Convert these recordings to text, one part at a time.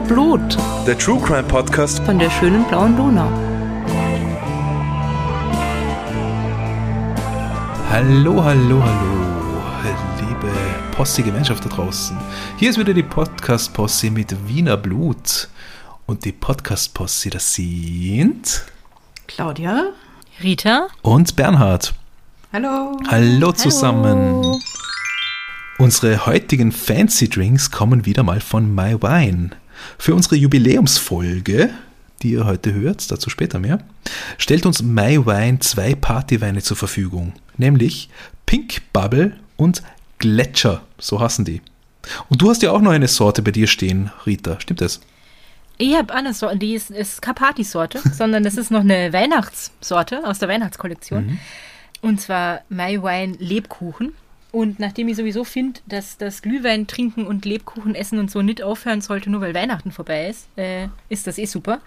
Wiener Blut. Der True Crime Podcast von der schönen blauen Donau. Hallo, hallo, hallo, liebe Posse-Gemeinschaft da draußen. Hier ist wieder die Podcast-Posse mit Wiener Blut. Und die Podcast-Posse, das sind Claudia, Rita und Bernhard. Hallo. Hallo zusammen. Hallo. Unsere heutigen Fancy Drinks kommen wieder mal von My Wine. Für unsere Jubiläumsfolge, die ihr heute hört, dazu später mehr, stellt uns My Wine zwei Partyweine zur Verfügung, nämlich Pink Bubble und Gletscher, so hassen die. Und du hast ja auch noch eine Sorte bei dir stehen, Rita, stimmt das? Ich habe eine Sorte, die ist, ist keine Partysorte, sondern das ist noch eine Weihnachtssorte aus der Weihnachtskollektion. Mhm. Und zwar My Wine Lebkuchen. Und nachdem ich sowieso finde, dass das Glühwein trinken und Lebkuchen essen und so nicht aufhören sollte, nur weil Weihnachten vorbei ist, äh, ist das eh super.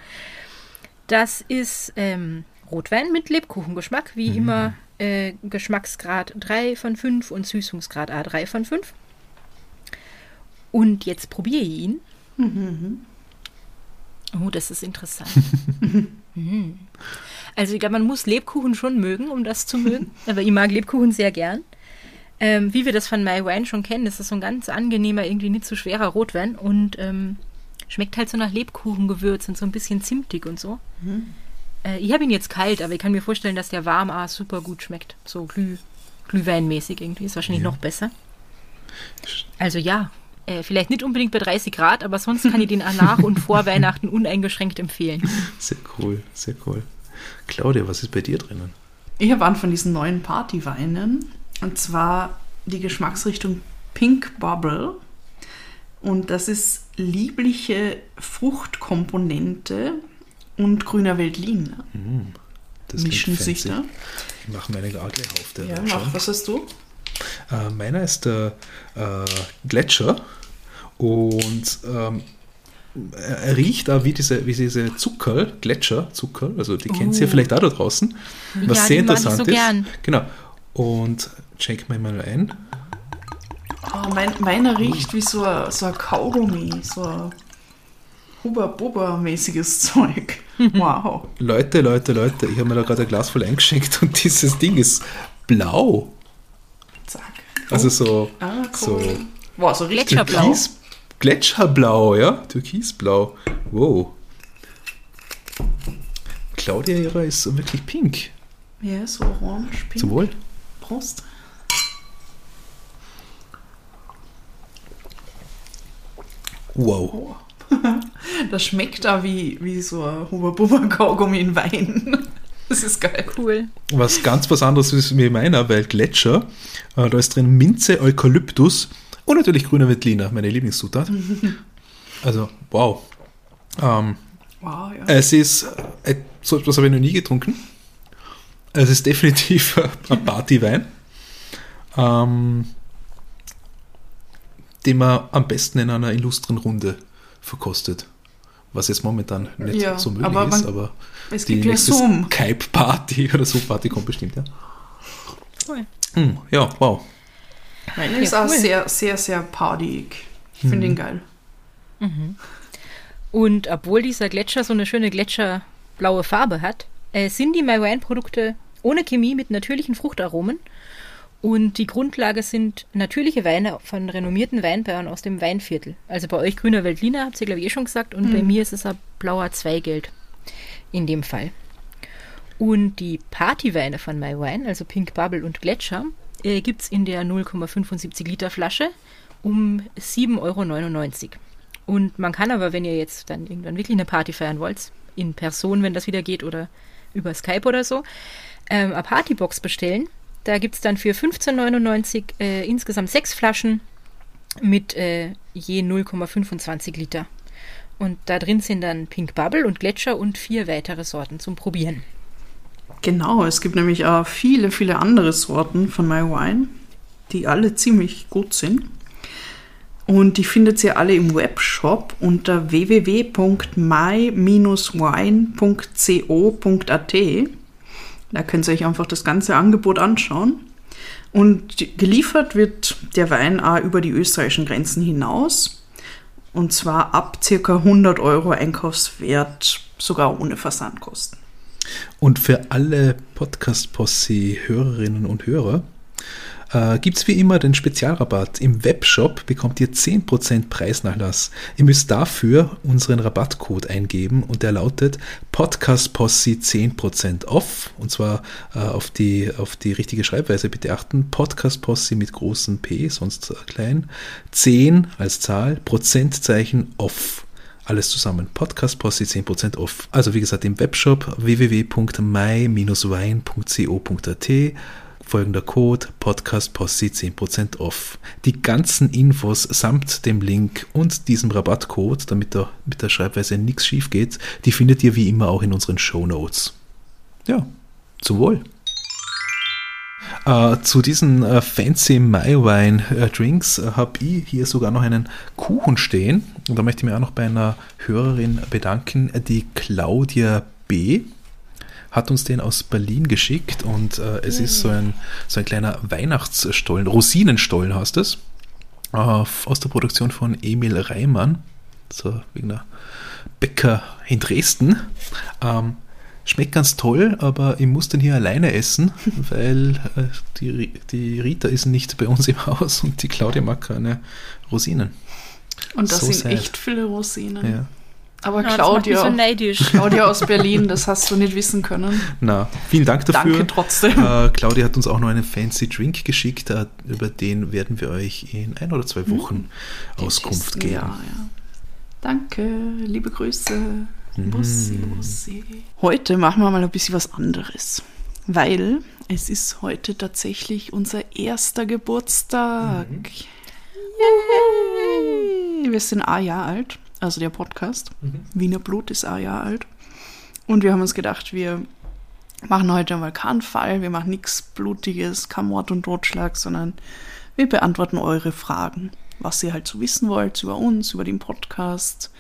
Das ist ähm, Rotwein mit Lebkuchengeschmack, wie immer äh, Geschmacksgrad 3 von 5 und Süßungsgrad A3 von 5. Und jetzt probiere ich ihn. Oh, das ist interessant. Mhm. Also ich glaube, man muss Lebkuchen schon mögen, um das zu mögen. Aber ich mag Lebkuchen sehr gern. Ähm, wie wir das von My Wine schon kennen, das ist so ein ganz angenehmer, irgendwie nicht so schwerer Rotwein und ähm, schmeckt halt so nach Lebkuchengewürz und so ein bisschen zimtig und so. Äh, ich habe ihn jetzt kalt, aber ich kann mir vorstellen, dass der warm auch super gut schmeckt. So Glüh, Glühweinmäßig irgendwie. Ist wahrscheinlich Ja. noch besser. Also ja, äh, vielleicht nicht unbedingt bei 30 Grad, aber sonst kann ich den auch nach und vor Weihnachten uneingeschränkt empfehlen. Sehr cool, sehr cool. Claudia, was ist bei dir drinnen? Ich habe einen von diesen neuen Partyweinen. Und zwar die Geschmacksrichtung Pink Bubble. Und das ist liebliche Fruchtkomponente und grüner Veltlin. Das klingt Mischen sich da. Ich mache meine auch gleich auf. Der Ja, mach, was hast du? Äh, meiner ist der äh, Gletscher und ähm, er, riecht auch wie diese, wie diese Zucker, Gletscher, Zucker, also die kennt ihr Oh. vielleicht auch da draußen, was Ja, sehr die mag ich interessant so ist. gern. Genau. Und check mal mal ein. Oh, mein, meiner riecht wie so ein, so ein Kaugummi, so ein Huber-Bubber-mäßiges Zeug. Wow. Leute, Leute, Leute, ich habe mir da gerade ein Glas voll eingeschenkt und dieses Ding ist blau. Zack. Also so, Ah, so cool. Wow, so richtig Gletscherblau. Türkis, Gletscherblau, ja? Türkisblau. Wow. Claudia ihrer ist wirklich pink. Ja, so orange, pink. Zum Wohl. Prost. Wow. Das schmeckt da wie, wie so ein Huber-Bubber-Kaugummi in Wein. Das ist geil. Cool. Was ganz was anderes ist wie meiner, weil Gletscher, äh, da ist drin Minze, Eukalyptus und natürlich grüner Veltliner, meine Lieblingszutat. Also, wow. Ähm, Wow, ja. es ist, äh, so etwas habe ich noch nie getrunken. Es ist definitiv ein Partywein, ähm, den man am besten in einer illustren Runde verkostet. Was jetzt momentan nicht Ja, so möglich aber ist, aber es die gibt ja nächste. Skype-Party oder so Party kommt bestimmt, ja. Cool. Mm, ja, wow. Meine Ja, ist auch cool. sehr, sehr, sehr partyig. Ich finde ihn geil. Und obwohl dieser Gletscher so eine schöne gletscherblaue Farbe hat, äh, sind die My Wine Produkte ohne Chemie mit natürlichen Fruchtaromen. Und die Grundlage sind natürliche Weine von renommierten Weinbauern aus dem Weinviertel. Also bei euch grüner Veltliner, habt ihr glaube ich eh schon gesagt. Und bei mir ist es ein blauer Zweigeld in dem Fall. Und die Partyweine von My Wine, also Pink Bubble und Gletscher, äh, gibt es in der 0,75 Liter Flasche um 7,99 Euro. Und man kann aber, wenn ihr jetzt dann irgendwann wirklich eine Party feiern wollt, in Person, wenn das wieder geht, oder über Skype oder so, ähm, eine Partybox bestellen. Da gibt es dann für 15,99 äh, insgesamt sechs Flaschen mit äh, je 0,25 Liter. Und da drin sind dann Pink Bubble und Gletscher und vier weitere Sorten zum Probieren. Genau, es gibt nämlich auch viele, viele andere Sorten von My Wine, die alle ziemlich gut sind. Und die findet ihr alle im Webshop unter www.my-wine.co.at. Da könnt ihr euch einfach das ganze Angebot anschauen. Und geliefert wird der Wein auch über die österreichischen Grenzen hinaus. Und zwar ab circa 100 Euro Einkaufswert, sogar ohne Versandkosten. Und für alle Podcast-Posse-Hörerinnen und Hörer äh, gibt es wie immer den Spezialrabatt. Im Webshop bekommt ihr 10% Preisnachlass. Ihr müsst dafür unseren Rabattcode eingeben und der lautet PodcastPosse 10% off. Und zwar äh, auf, die, auf die richtige Schreibweise bitte achten. PodcastPosse mit großen P, sonst äh, klein. 10 als Zahl, Prozentzeichen off. Alles zusammen. Podcast Posse 10% off. Also wie gesagt im Webshop www.mai-wein.co.at folgender Code Podcast Posse 10% off. Die ganzen Infos samt dem Link und diesem Rabattcode, damit da mit der Schreibweise nichts schief geht, die findet ihr wie immer auch in unseren Show Notes. Ja, zum Wohl. Äh, zu diesen äh, fancy Maiwein äh, Drinks äh, habe ich hier sogar noch einen Kuchen stehen. Und da möchte ich mich auch noch bei einer Hörerin bedanken, die Claudia B. hat uns den aus Berlin geschickt und äh, es ist so ein, so ein kleiner Weihnachtsstollen, Rosinenstollen heißt es, äh, aus der Produktion von Emil Reimann, so wegen der Bäcker in Dresden. Ähm, Schmeckt ganz toll, aber ich muss den hier alleine essen, weil äh, die, die Rita ist nicht bei uns im Haus und die Claudia mag keine Rosinen. Und das So sind sad. echt viele Rosinen. Ja. Aber Ja, Claudia, so. Claudia aus Berlin, das hast du nicht wissen können. Na, vielen Dank dafür. Danke trotzdem. Äh, Claudia hat uns auch noch einen fancy Drink geschickt, äh, über den werden wir euch in ein oder zwei Wochen Auskunft Testen, geben. Ja, ja. Danke, liebe Grüße. Bussi, Bussi. Heute machen wir mal ein bisschen was anderes, weil es ist heute tatsächlich unser erster Geburtstag. Yay! Wir sind ein Jahr alt, also der Podcast. Wiener Blut ist ein Jahr alt. Und wir haben uns gedacht, wir machen heute mal keinen Fall, wir machen nichts Blutiges, kein Mord und Totschlag, sondern wir beantworten eure Fragen, was ihr halt so wissen wollt über uns, über den Podcast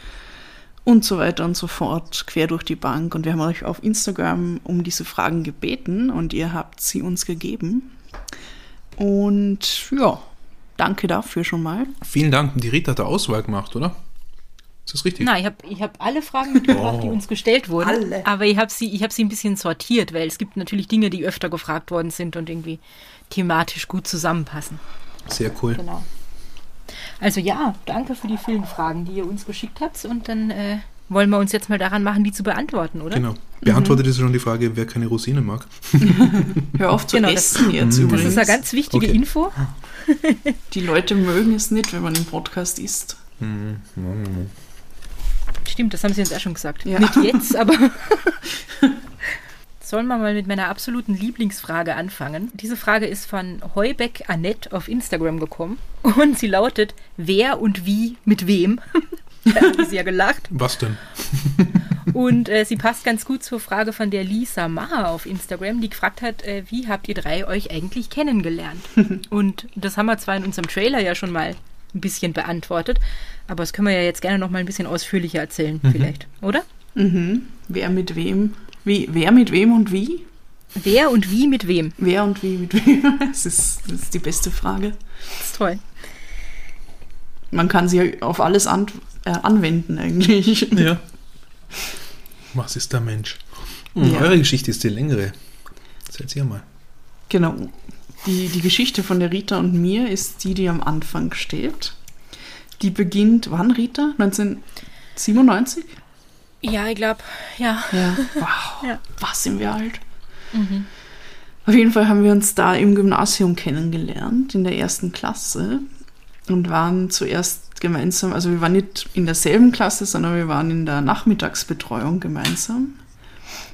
und so weiter und so fort, quer durch die Bank. Und wir haben euch auf Instagram um diese Fragen gebeten und ihr habt sie uns gegeben. Und ja, danke dafür schon mal. Vielen Dank. Die Rita hat eine Auswahl gemacht, oder? Ist das richtig? Nein, ich habe ich hab alle Fragen mitgebracht, die Oh. uns gestellt wurden. Alle. Aber ich habe sie, ich hab sie ein bisschen sortiert, weil es gibt natürlich Dinge, die öfter gefragt worden sind und irgendwie thematisch gut zusammenpassen. Sehr cool. Genau. Also ja, danke für die vielen Fragen, die ihr uns geschickt habt. Und dann äh, wollen wir uns jetzt mal daran machen, die zu beantworten, oder? Genau. Beantwortet ist schon die Frage, wer keine Rosinen mag. Hör auf zu Genau, das- essen jetzt Das übrigens. ist eine ganz wichtige Okay. Info. Die Leute mögen es nicht, wenn man im Podcast isst. Stimmt, das haben sie uns auch schon gesagt. Ja. Nicht jetzt, aber. Sollen wir mal mit meiner absoluten Lieblingsfrage anfangen? Diese Frage ist von Heubeck Annette auf Instagram gekommen und sie lautet: Wer und wie mit wem? da haben sie ja gelacht. Was denn? Und äh, sie passt ganz gut zur Frage von der Lisa Maher auf Instagram, die gefragt hat, äh, wie habt ihr drei euch eigentlich kennengelernt? Und das haben wir zwar in unserem Trailer ja schon mal ein bisschen beantwortet, aber das können wir ja jetzt gerne noch mal ein bisschen ausführlicher erzählen, vielleicht, oder? Mhm. Wer mit wem? Wie, wer mit wem und wie? Wer und wie mit wem? Wer und wie mit wem? Das ist, das ist die beste Frage. Das ist toll. Man kann sie ja auf alles an, äh, anwenden eigentlich. Ja. Was ist der Mensch? Und Ja. Eure Geschichte ist die längere. Erzählt ihr mal. Genau. Die, die Geschichte von der Rita und mir ist die, die am Anfang steht. Die beginnt, wann Rita? 1997? Ja, ich glaube, ja. Ja. Wow. Ja. Was sind wir alt? Auf jeden Fall haben wir uns da im Gymnasium kennengelernt, in der ersten Klasse. Und waren zuerst gemeinsam, also wir waren nicht in derselben Klasse, sondern wir waren in der Nachmittagsbetreuung gemeinsam.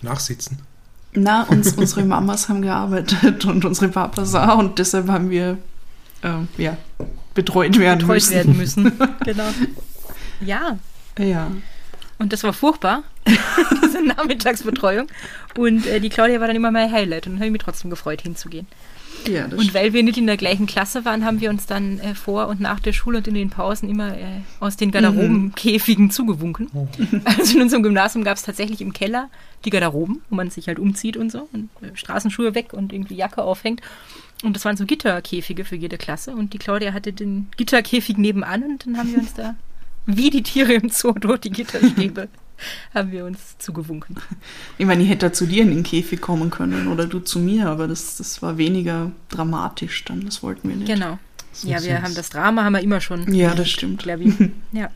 Nachsitzen. Na, uns, unsere Mamas haben gearbeitet und unsere Papas auch und deshalb haben wir ähm, ja, betreut werden Betreut müssen. werden müssen. genau. Ja, Ja. und das war furchtbar, diese Nachmittagsbetreuung. Und äh, die Claudia war dann immer mein Highlight und habe ich mich trotzdem gefreut, hinzugehen. Ja Und weil wir nicht in der gleichen Klasse waren, haben wir uns dann äh, vor und nach der Schule und in den Pausen immer äh, aus den Garderobenkäfigen zugewunken. Also in unserem Gymnasium gab es tatsächlich im Keller die Garderoben, wo man sich halt umzieht und so und äh, Straßenschuhe weg und irgendwie Jacke aufhängt. Und das waren so Gitterkäfige für jede Klasse. Und die Claudia hatte den Gitterkäfig nebenan und dann haben wir uns da wie die Tiere im Zoo durch die Gitterstäbe haben wir uns zugewunken. Ich meine, ich hätte zu dir in den Käfig kommen können oder du zu mir, aber das, das war weniger dramatisch dann. Das wollten wir nicht. Genau. So ja, wir haben das Drama haben wir immer schon. Ja, das stimmt. Ich. Ja.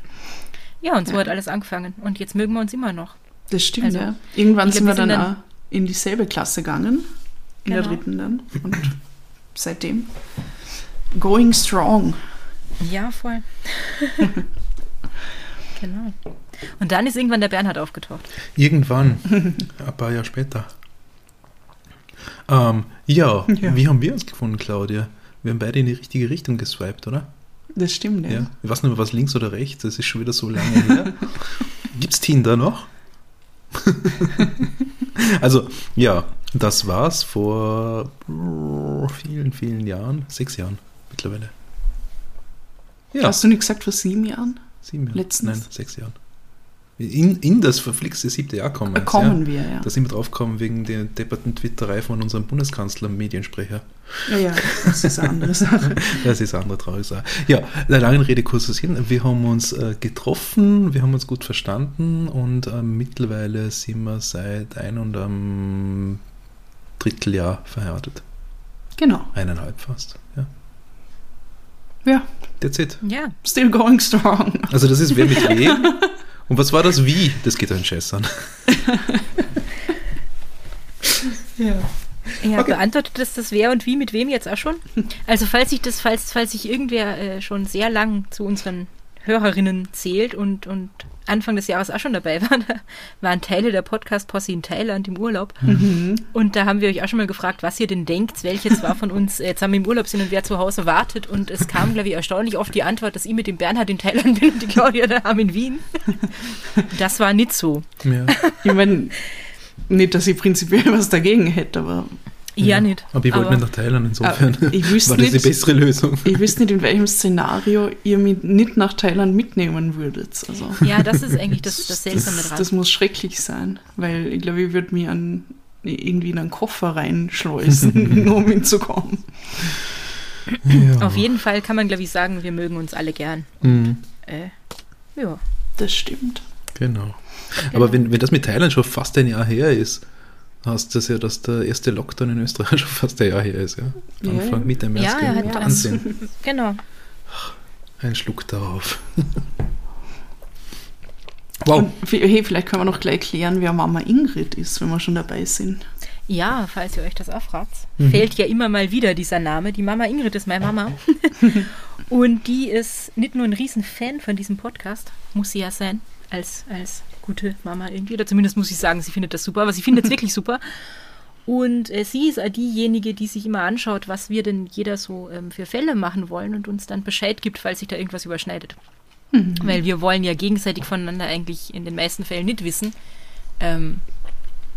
Ja, und so Ja. hat alles angefangen. Und jetzt mögen wir uns immer noch. Das stimmt, Also, ja. Irgendwann ich sind wir glaub, dann, sind auch in dieselbe Klasse gegangen. In der Genau. dritten dann. Und seitdem going strong. Ja, voll. genau. Und dann ist irgendwann der Bernhard aufgetaucht. Irgendwann, ein paar Jahre später. Ähm, ja, Ja. wie haben wir uns gefunden, Claudia? Wir haben beide in die richtige Richtung geswiped, oder? Das stimmt, ja. Ja. Ich weiß nicht mehr, was links oder rechts, das ist schon wieder so lange her. Gibt's Tinder noch? also, ja, das war's vor vielen, vielen Jahren. Sechs Jahren mittlerweile. Ja, Hast du nicht gesagt vor sieben Jahren? sieben Jahre. letztens? Nein, sechs Jahren. In, in das verflixte siebte Jahr kommen wir jetzt, Kommen ja. wir, ja. Da sind wir drauf gekommen wegen der depperten Twitterei von unserem Bundeskanzler, Mediensprecher. Ja, ja, das ist eine andere Sache. Das ist eine andere traurige Sache. Ja, der langen Rede kurzer Sinn. Wir haben uns äh, getroffen, wir haben uns gut verstanden und äh, mittlerweile sind wir seit ein und einem Dritteljahr verheiratet. Genau. Eineinhalb fast. Ja. Ja, That's it. Ja, still going strong. Also das ist wer mit wem. Und was war das Wie? Das geht einen Scheiß an. Ja. Ja, Okay. beantwortet das das wer und wie mit wem jetzt auch schon? Also falls sich das, falls, falls sich irgendwer äh, schon sehr lang zu unseren Hörerinnen zählt und, und Anfang des Jahres auch schon dabei war, da waren Teile der Podcast-Posse in Thailand im Urlaub. Und da haben wir euch auch schon mal gefragt, was ihr denn denkt, welche zwar von uns äh, zusammen im Urlaub sind und wer zu Hause wartet. Und es kam, glaube ich, erstaunlich oft die Antwort, dass ich mit dem Bernhard in Thailand bin und die Claudia daheim in Wien. Das war nicht so. Ja. Ich meine, nicht, dass ich prinzipiell was dagegen hätte, aber Ja, nicht. Aber ich wollte nicht nach Thailand, insofern ich wüsste war das die nicht- bessere Lösung. ich wüsste nicht, in welchem Szenario ihr mich nicht nach Thailand mitnehmen würdet. Also, Ja, das ist eigentlich das, das Seltsame das, dran. das muss schrecklich sein, weil ich glaube, ich würde mich an, irgendwie in einen Koffer reinschleusen, nur um hinzukommen. Ja. Auf jeden Fall kann man, glaube ich, sagen, wir mögen uns alle gern. Mhm. Äh, ja. Das stimmt. Genau. Aber wenn, wenn das mit Thailand schon fast ein Jahr her ist, heißt das ja, dass der erste Lockdown in Österreich schon fast ein Jahr her ist, ja? Ja, Anfang, ja. Mitte März. Ja, er hat. Wahnsinn. Genau. Ein Schluck darauf. wow. Und hey, vielleicht können wir noch gleich klären, wer Mama Ingrid ist, wenn wir schon dabei sind. Ja, falls ihr euch das auch fragt, Mhm. fällt ja immer mal wieder dieser Name. Die Mama Ingrid ist meine Mama. Und die ist nicht nur ein Riesenfan von diesem Podcast, muss sie ja sein, als, als gute Mama irgendwie. Oder zumindest muss ich sagen, sie findet das super, aber sie findet es wirklich super. Und äh, sie ist auch diejenige, die sich immer anschaut, was wir denn jeder so ähm, für Fälle machen wollen und uns dann Bescheid gibt, falls sich da irgendwas überschneidet. Weil wir wollen ja gegenseitig voneinander eigentlich in den meisten Fällen nicht wissen, ähm,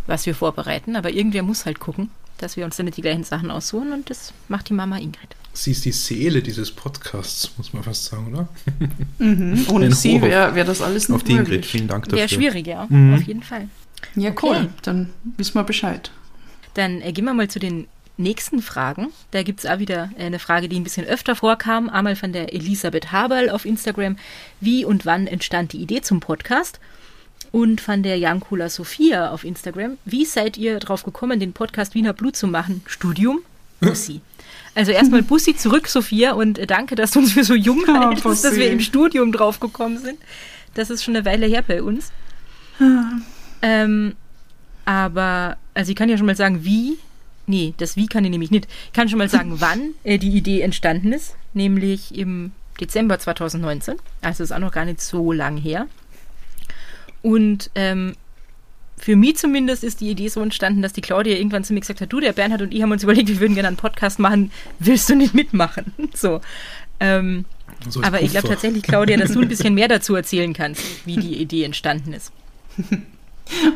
was wir vorbereiten. Aber irgendwer muss halt gucken, dass wir uns dann nicht die gleichen Sachen aussuchen und das macht die Mama Ingrid. Sie ist die Seele dieses Podcasts, muss man fast sagen, oder? Mhm. Ohne sie wäre wär das alles nicht Auf die Ingrid, möglich. vielen Dank dafür. Wäre schwierig, ja, Mhm. auf jeden Fall. Ja, Okay. cool. Dann wissen wir Bescheid. Dann äh, gehen wir mal zu den nächsten Fragen. Da gibt es auch wieder äh, eine Frage, die ein bisschen öfter vorkam. Einmal von der Elisabeth Haberl auf Instagram. Wie und wann entstand die Idee zum Podcast? Und von der Jankula Sophia auf Instagram. Wie seid ihr drauf gekommen, den Podcast Wiener Blut zu machen? Studium? Bussi. Also erstmal Bussi zurück, Sophia, und danke, dass du uns für so jung Ah, hältst, dass Bussi. wir im Studium drauf gekommen sind. Das ist schon eine Weile her bei uns. Ähm, aber, also ich kann ja schon mal sagen, wie. Nee, das Wie kann ich nämlich nicht. Ich kann schon mal sagen, wann äh, die Idee entstanden ist. Nämlich im Dezember 2019. Also ist auch noch gar nicht so lang her. Und ähm, für mich zumindest ist die Idee so entstanden, dass die Claudia irgendwann zu mir gesagt hat, du, der Bernhard und ich haben uns überlegt, wir würden gerne einen Podcast machen. Willst du nicht mitmachen? So. Ähm, So aber ich glaube tatsächlich, Claudia, dass du ein bisschen mehr dazu erzählen kannst, wie die Idee entstanden ist.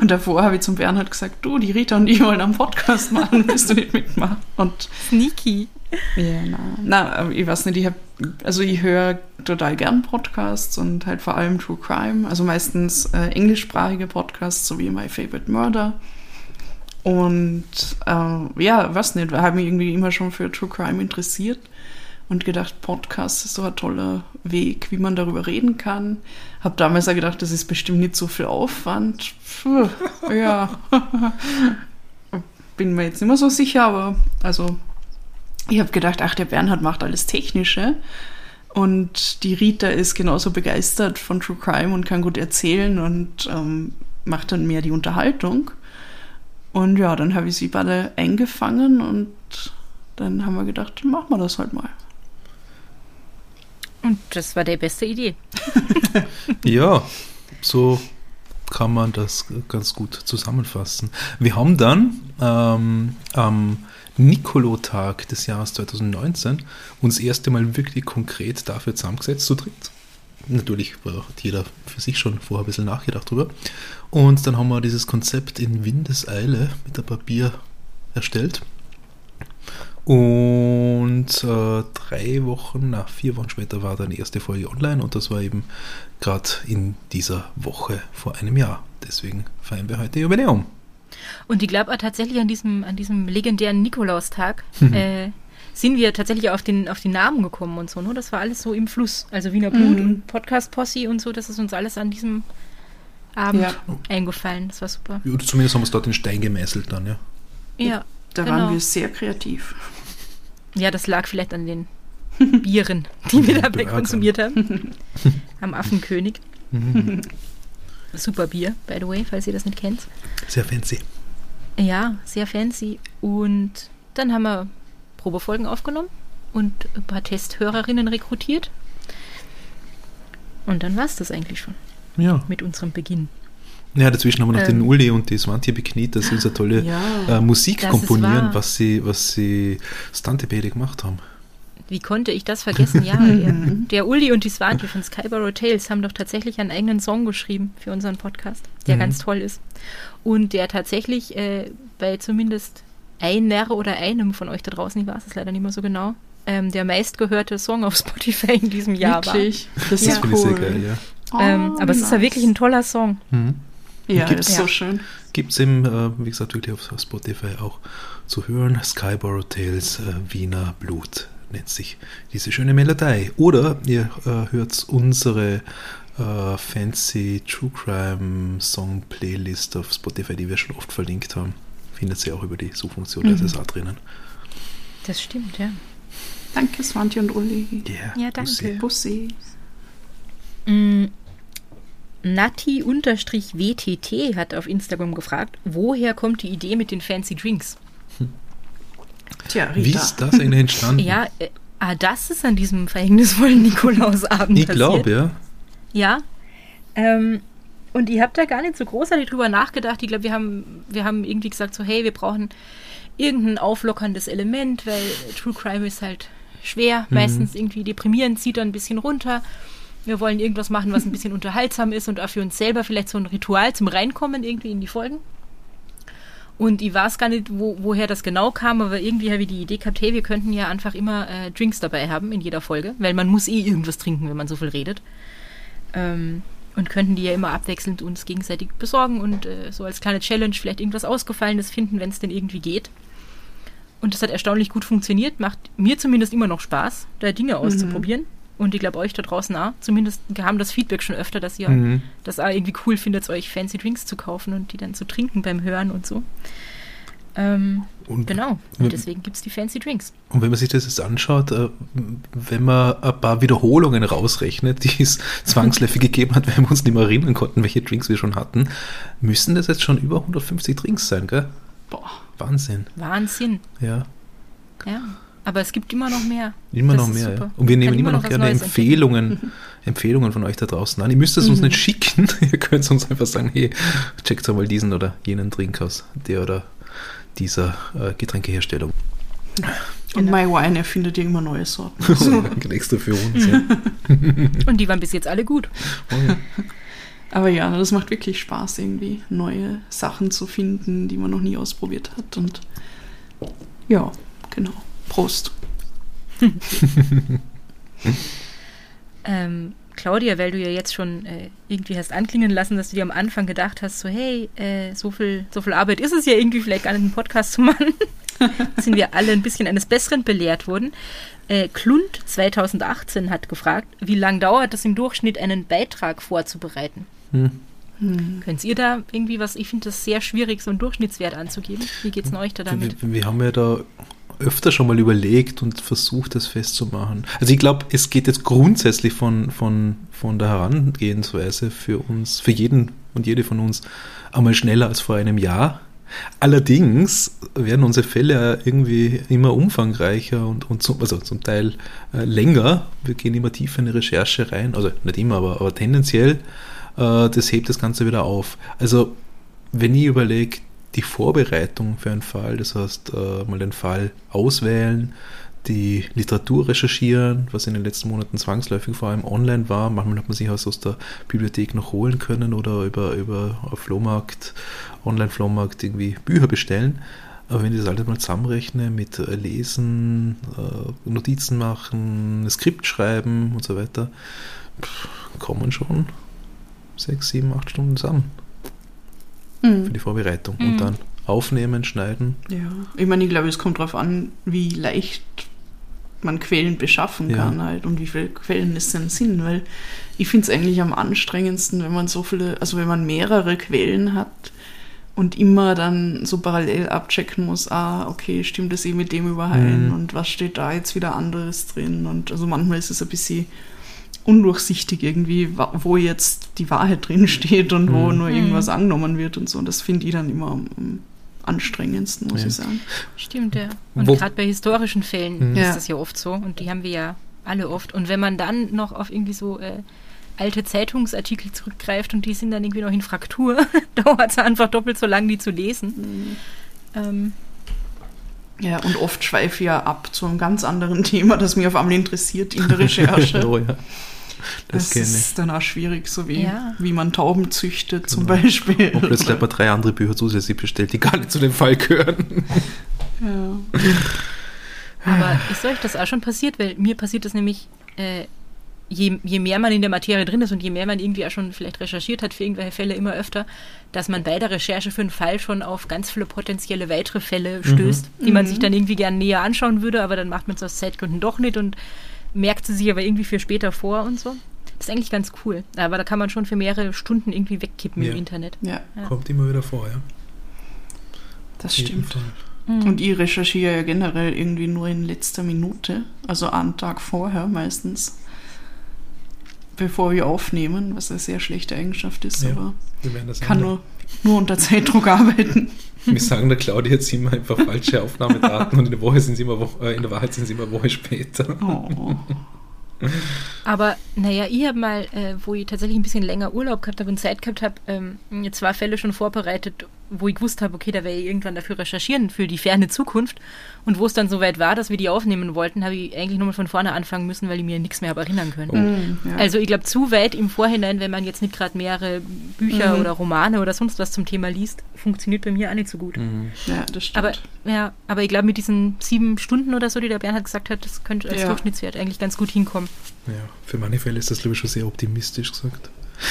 Und davor habe ich zum Bernhard gesagt, du, die Rita und ich wollen einen Podcast machen, willst du nicht mitmachen? Und Sneaky. ja, na, na, ich weiß nicht, ich habe, also ich höre total gern Podcasts und halt vor allem True Crime, also meistens äh, englischsprachige Podcasts, so wie My Favorite Murder. Und äh, ja, weiß nicht, habe mich irgendwie immer schon für True Crime interessiert. Und gedacht, Podcast ist so ein toller Weg, wie man darüber reden kann. Habe damals auch gedacht, das ist bestimmt nicht so viel Aufwand. Puh, ja, bin mir jetzt nicht mehr so sicher, aber also ich habe gedacht, ach, der Bernhard macht alles Technische. Und die Rita ist genauso begeistert von True Crime und kann gut erzählen und ähm, macht dann mehr die Unterhaltung. Und ja, dann habe ich sie beide eingefangen und dann haben wir gedacht, machen wir das halt mal. Und das war die beste Idee. Ja, so kann man das ganz gut zusammenfassen. Wir haben dann ähm, am Nikolotag des Jahres 2019 uns das erste Mal wirklich konkret dafür zusammengesetzt, zu dritt. Natürlich hat jeder für sich schon vorher ein bisschen nachgedacht drüber. Und dann haben wir dieses Konzept in Windeseile mit ein Papier erstellt. Und äh, drei Wochen, nach vier Wochen später war dann die erste Folge online und das war eben gerade in dieser Woche vor einem Jahr. Deswegen feiern wir heute Jubiläum. Und ich glaube tatsächlich an diesem, an diesem legendären Nikolaustag Mhm. äh, sind wir tatsächlich auf den, auf den Namen gekommen und so. Ne? Das war alles so im Fluss. Also Wiener Blut Mhm. und Podcast Posse und so. Das ist uns alles an diesem Abend Ja. eingefallen. Das war super. Oder zumindest haben wir es dort in Stein gemeißelt dann, ja. Ja, Da Genau. waren wir sehr kreativ. Ja das lag vielleicht an den Bieren, die wir dabei konsumiert haben. Am Affenkönig. Super Bier, by the way, falls ihr das nicht kennt. Sehr fancy. Ja, sehr fancy. Und dann haben wir Probefolgen aufgenommen und ein paar Testhörerinnen rekrutiert. Und dann war es das eigentlich schon Ja. mit unserem Beginn. Ja, dazwischen haben wir noch den Ähm. Uli und die Swantje bekniet, dass sie so tolle Ja. äh, Musik komponieren, was sie, was sie Stantebede gemacht haben. Wie konnte ich das vergessen? Ja, der, der Uli und die Swantje von Skyborough Tales haben doch tatsächlich einen eigenen Song geschrieben für unseren Podcast, der Mhm. ganz toll ist. Und der tatsächlich äh, bei zumindest einer oder einem von euch da draußen, ich weiß es leider nicht mehr so genau, ähm, der meistgehörte Song auf Spotify in diesem Jahr Wirklich? Das Das ist ich cool. sehr geil, ja. war. Ähm, Oh, aber es ist ja nice. wirklich ein toller Song. Mhm. Ja, Gibt's- ist so schön. Gibt es eben, äh, wie gesagt, wirklich auf Spotify auch zu hören. Skyborough Tales, äh, Wiener Blut nennt sich diese schöne Melodie. Oder ihr äh, hört unsere äh, fancy True Crime Song Playlist auf Spotify, die wir schon oft verlinkt haben. Findet sie auch über die Suchfunktion, es auch drinnen. Das stimmt, ja. Danke, Swantje und Uli. Yeah, Ja, danke. Bussi. Bussi. Mm, Nati-WTT hat auf Instagram gefragt, woher kommt die Idee mit den Fancy Drinks? Tja, Wie Rita. ist das eigentlich entstanden? Ja, äh, ah, das ist an diesem verhängnisvollen Nikolausabend ich glaube, ja. Ja. Ähm, und ich habe da gar nicht so großartig drüber nachgedacht. Ich glaube, wir haben, wir haben irgendwie gesagt, so, hey, wir brauchen irgendein auflockerndes Element, weil True Crime ist halt schwer, meistens irgendwie deprimierend, zieht dann ein bisschen runter. Wir wollen irgendwas machen, was ein bisschen unterhaltsam ist und auch für uns selber vielleicht so ein Ritual zum Reinkommen irgendwie in die Folgen. Und ich weiß gar nicht, wo, woher das genau kam, aber irgendwie habe ich die Idee gehabt, hey, wir könnten ja einfach immer äh, Drinks dabei haben in jeder Folge, weil man muss eh irgendwas trinken, wenn man so viel redet. Ähm, und könnten die ja immer abwechselnd uns gegenseitig besorgen und äh, so als kleine Challenge vielleicht irgendwas Ausgefallenes finden, wenn es denn irgendwie geht. Und das hat erstaunlich gut funktioniert, macht mir zumindest immer noch Spaß, da Dinge auszuprobieren. Und ich glaube euch da draußen auch. Zumindest haben das Feedback schon öfter, dass ihr Mhm. das auch irgendwie cool findet, euch fancy Drinks zu kaufen und die dann zu trinken beim Hören und so. Ähm, Und, genau. Und deswegen gibt es die fancy Drinks. und wenn man sich das jetzt anschaut, äh, wenn man ein paar Wiederholungen rausrechnet, die es zwangsläufig gegeben hat, weil wir uns nicht mehr erinnern konnten, welche Drinks wir schon hatten, müssen das jetzt schon über 150 Drinks sein, gell? Boah. Wahnsinn. Wahnsinn. Ja, Ja. Aber es gibt immer noch mehr. immer Das noch mehr. Ja. Und wir nehmen immer immer noch noch gerne Neues entdecken. Empfehlungen, Empfehlungen von euch da draußen an. Ihr müsst es uns nicht schicken. Ihr könnt uns einfach sagen, hey, checkt doch mal diesen oder jenen Drink aus, der oder dieser äh, Getränkeherstellung. Und Genau. My Wine erfindet ja immer neue Sorten. Extra für uns. Ja. Und die waren bis jetzt alle gut. Oh, ja. Aber ja, das macht wirklich Spaß, irgendwie neue Sachen zu finden, die man noch nie ausprobiert hat. Und ja, genau. Prost. Ähm, Claudia, weil du ja jetzt schon äh, irgendwie hast anklingen lassen, dass du dir am Anfang gedacht hast, so hey, äh, so viel, so viel Arbeit ist es ja irgendwie vielleicht gar nicht einen Podcast zu machen. sind wir alle ein bisschen eines Besseren belehrt worden. Äh, Klund 2018 hat gefragt, wie lange dauert es im Durchschnitt, einen Beitrag vorzubereiten? Hm. Könnt ihr da irgendwie was? Ich finde das sehr schwierig, so einen Durchschnittswert anzugeben. Wie geht's denn euch da damit? Wir, wir haben ja da öfter schon mal überlegt und versucht, das festzumachen. Also ich glaube, es geht jetzt grundsätzlich von, von, von der Herangehensweise für uns, für jeden und jede von uns einmal schneller als vor einem Jahr. Allerdings werden unsere Fälle irgendwie immer umfangreicher und, und zum, also zum Teil äh, länger. Wir gehen immer tiefer in die Recherche rein, also nicht immer, aber, aber tendenziell. Äh, das hebt das Ganze wieder auf. Also wenn ich überlege, die Vorbereitung für einen Fall, das heißt äh, mal den Fall auswählen, die Literatur recherchieren, was in den letzten Monaten zwangsläufig vor allem online war. Manchmal hat man sich aus der Bibliothek noch holen können oder über, über Flohmarkt, Online-Flohmarkt irgendwie Bücher bestellen. Aber wenn ich das alles mal zusammenrechne mit äh, Lesen, äh, Notizen machen, Skript schreiben und so weiter, kommen schon sechs, sieben, acht Stunden zusammen für die Vorbereitung. Und dann aufnehmen, schneiden. Ja, ich meine, ich glaube, es kommt darauf an, wie leicht man Quellen beschaffen Ja. kann halt und wie viele Quellen es denn sind, weil ich finde es eigentlich am anstrengendsten, wenn man so viele, also wenn man mehrere Quellen hat und immer dann so parallel abchecken muss, ah, okay, stimmt das eh mit dem überein Mhm. und was steht da jetzt wieder anderes drin und also manchmal ist es ein bisschen undurchsichtig irgendwie, wo jetzt die Wahrheit drin steht und wo Mhm. nur irgendwas angenommen wird und so. Und das finde ich dann immer am, anstrengendsten, muss Ja. ich sagen. Stimmt, ja. Und gerade bei historischen Fällen Mhm. ist das ja oft so. Und die haben wir ja alle oft. Und wenn man dann noch auf irgendwie so äh, alte Zeitungsartikel zurückgreift und die sind dann irgendwie noch in Fraktur, dauert es einfach doppelt so lang, die zu lesen. Ähm, Ja, und oft schweife ich ja ab zu einem ganz anderen Thema, das mich auf einmal interessiert in der Recherche. oh ja. Das, das ist dann auch schwierig, so wie, Ja. wie man Tauben züchtet zum Genau. Beispiel. Und plötzlich hat man drei andere Bücher zusätzlich bestellt, die gar nicht zu dem Fall gehören. ja. aber ist euch das auch schon passiert? Weil mir passiert das nämlich, äh, je, je mehr man in der Materie drin ist und je mehr man irgendwie auch schon vielleicht recherchiert hat für irgendwelche Fälle immer öfter, dass man bei der Recherche für einen Fall schon auf ganz viele potenzielle weitere Fälle stößt, die man sich dann irgendwie gern näher anschauen würde, aber dann macht man es aus Zeitgründen doch nicht und merkt sie sich aber irgendwie für später vor und so. Das ist eigentlich ganz cool. Aber da kann man schon für mehrere Stunden irgendwie wegkippen Ja. im Internet. ja, Ja. Kommt immer wieder vor, ja. das stimmt. Fall. Und ich recherchiere ja generell irgendwie nur in letzter Minute, also einen Tag vorher meistens, bevor wir aufnehmen, was eine sehr schlechte Eigenschaft ist, Ja. aber Wir werden das kann ändern. nur, nur unter Zeitdruck arbeiten. Wir sagen der Claudia jetzt immer einfach falsche Aufnahmedaten und in der Woche sind sie immer Wo äh, in der Wahrheit sind sie immer eine Woche später. Oh. Aber naja, ich habe mal, äh, wo ich tatsächlich ein bisschen länger Urlaub gehabt habe und Zeit gehabt habe, ähm, mir zwei Fälle schon vorbereitet, wo ich gewusst habe, okay, da werde ich irgendwann dafür recherchieren für die ferne Zukunft. Und wo es dann soweit war, dass wir die aufnehmen wollten, habe ich eigentlich nur mal von vorne anfangen müssen, weil ich mir nichts mehr habe erinnern können. Mm, ja. Also ich glaube, zu weit im Vorhinein, wenn man jetzt nicht gerade mehrere Bücher Mhm. oder Romane oder sonst was zum Thema liest, funktioniert bei mir auch nicht so gut. Mhm. ja, das stimmt. Aber ja, aber ich glaube, mit diesen sieben Stunden oder so, die der Bernhard gesagt hat, das könnte als Ja. Durchschnittswert eigentlich ganz gut hinkommen. Ja, für manche Fälle ist das, glaube ich, schon sehr optimistisch gesagt.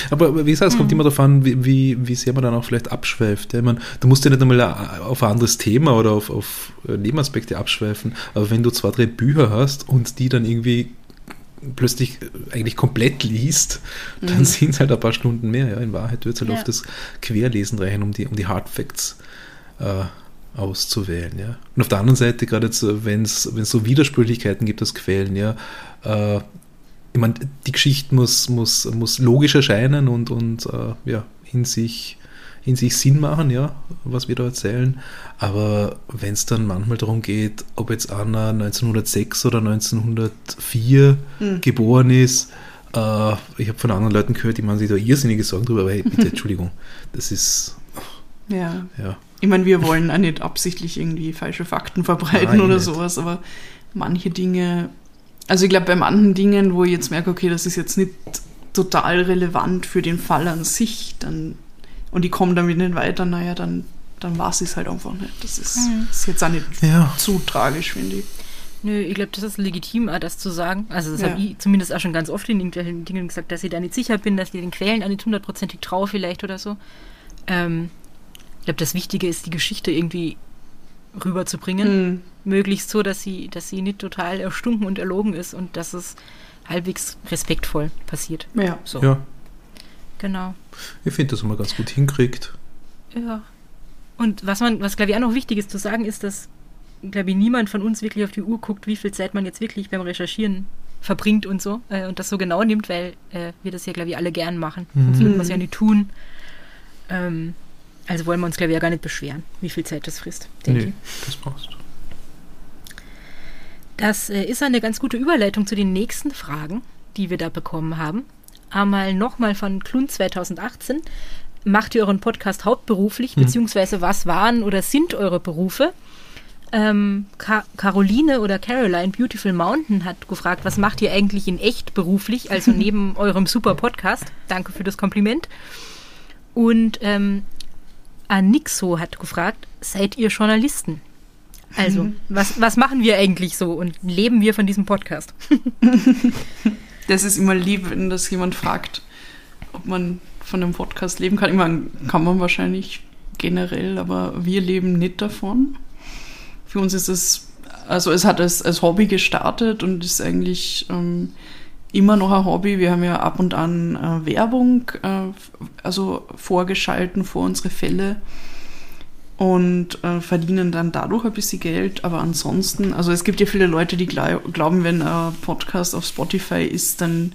Aber wie gesagt, es Mhm. kommt immer darauf an, wie, wie, wie sehr man dann auch vielleicht abschweift. Ja, Ich meine, du musst ja nicht einmal auf ein anderes Thema oder auf, auf Nebenaspekte abschweifen, aber wenn du zwei, drei Bücher hast und die dann irgendwie plötzlich eigentlich komplett liest, dann sind es halt ein paar Stunden mehr. Ja. In Wahrheit wird es halt Ja. auf das Querlesen reichen, um die, um die Hard Facts äh, auszuwählen. Ja. Und auf der anderen Seite, gerade jetzt, wenn es so Widersprüchlichkeiten gibt aus Quellen, ja, äh, ich meine, die Geschichte muss, muss, muss logisch erscheinen und, und äh, ja, in sich, in sich Sinn machen, ja, was wir da erzählen. Aber wenn es dann manchmal darum geht, ob jetzt einer 1906 oder 1904 Hm. geboren ist, äh, ich habe von anderen Leuten gehört, die machen sich da irrsinnige Sorgen drüber, aber hey, bitte, Entschuldigung, das ist, ja. ja, Ich meine, wir wollen auch nicht absichtlich irgendwie falsche Fakten verbreiten Nein, oder sowas, aber manche Dinge, also ich glaube, bei manchen Dingen, wo ich jetzt merke, okay, das ist jetzt nicht total relevant für den Fall an sich, dann und ich komme damit nicht weiter, naja, dann, dann war es halt einfach nicht. Das ist, Mhm. ist jetzt auch nicht ja, zu tragisch, finde ich. Nö, ich glaube, das ist legitim, auch das zu sagen. Also das Ja. habe ich zumindest auch schon ganz oft in irgendwelchen Dingen gesagt, dass ich da nicht sicher bin, dass ich den Quellen auch nicht hundertprozentig traue vielleicht oder so. Ähm, ich glaube, das Wichtige ist, die Geschichte irgendwie rüberzubringen. Mhm. Möglichst so, dass sie, dass sie nicht total erstunken und erlogen ist und dass es halbwegs respektvoll passiert. Ja. So, Ja, genau. ich finde, das haben wir ganz gut hinkriegt. Ja. Und was man, was glaube ich auch noch wichtig ist zu sagen, ist, dass, glaube ich, niemand von uns wirklich auf die Uhr guckt, wie viel Zeit man jetzt wirklich beim Recherchieren verbringt und so äh, und das so genau nimmt, weil äh, wir das ja, glaube ich, alle gern machen. Sonst würden wir es ja nicht tun. Ähm, also wollen wir uns, glaube ich, ja gar nicht beschweren, wie viel Zeit das frisst, denke Nee, ich. das passt. Das äh, ist eine ganz gute Überleitung zu den nächsten Fragen, die wir da bekommen haben. Einmal nochmal von Klun 2018. Macht ihr euren Podcast hauptberuflich, beziehungsweise was waren oder sind eure Berufe? Ähm, Ka Caroline oder Caroline Beautiful Mountain hat gefragt, was macht ihr eigentlich in echt beruflich, also neben eurem super Podcast? Danke für das Kompliment. Und ähm, Anixo hat gefragt, seid ihr Journalisten? Also, was, was machen wir eigentlich so und leben wir von diesem Podcast? Das ist immer lieb, wenn das jemand fragt, ob man von einem Podcast leben kann. Ich meine, kann man wahrscheinlich generell, aber wir leben nicht davon. Für uns ist es, also es hat als, als Hobby gestartet und ist eigentlich ähm, immer noch ein Hobby. Wir haben ja ab und an äh, Werbung, äh, also vorgeschalten vor unsere Fälle und äh, verdienen dann dadurch ein bisschen Geld. Aber ansonsten, also es gibt ja viele Leute, die glau- glauben, wenn ein Podcast auf Spotify ist, dann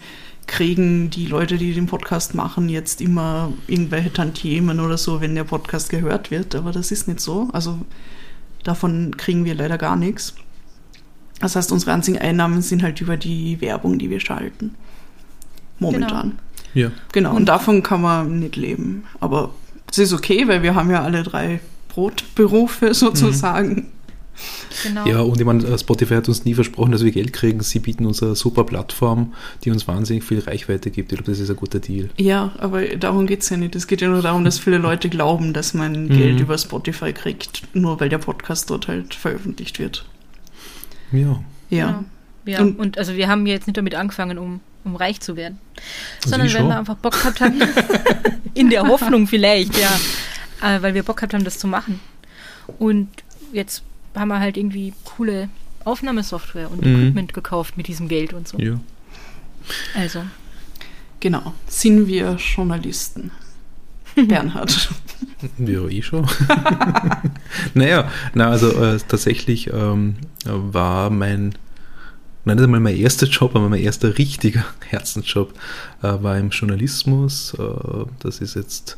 kriegen die Leute, die den Podcast machen, jetzt immer irgendwelche Tantiemen oder so, wenn der Podcast gehört wird. Aber das ist nicht so. Also davon kriegen wir leider gar nichts. Das heißt, unsere einzigen Einnahmen sind halt über die Werbung, die wir schalten. Momentan. Ja. Genau, und davon kann man nicht leben. Aber es ist okay, weil wir haben ja alle drei Brotberufe sozusagen. Genau. Ja, und ich meine, Spotify hat uns nie versprochen, dass wir Geld kriegen. Sie bieten uns eine super Plattform, die uns wahnsinnig viel Reichweite gibt. Ich glaube, das ist ein guter Deal. Ja, aber darum geht es ja nicht. Es geht ja nur darum, dass viele Leute glauben, dass man Geld über Spotify kriegt, nur weil der Podcast dort halt veröffentlicht wird. Ja. Ja. Genau. Ja, Und- und, also wir haben jetzt nicht damit angefangen, um, um reich zu werden, Also sondern schon. wir einfach Bock gehabt haben, in der Hoffnung vielleicht, ja, äh, weil wir Bock gehabt haben, das zu machen. Und jetzt haben wir halt irgendwie coole Aufnahmesoftware und Mhm. Equipment gekauft mit diesem Geld und so. Ja. Also, Genau. Sind wir Journalisten? Bernhard. Ja, ich schon. naja, na, also äh, tatsächlich ähm, war mein, nein, nicht einmal mein erster Job, aber mein erster richtiger Herzensjob äh, war im Journalismus. Äh, das ist jetzt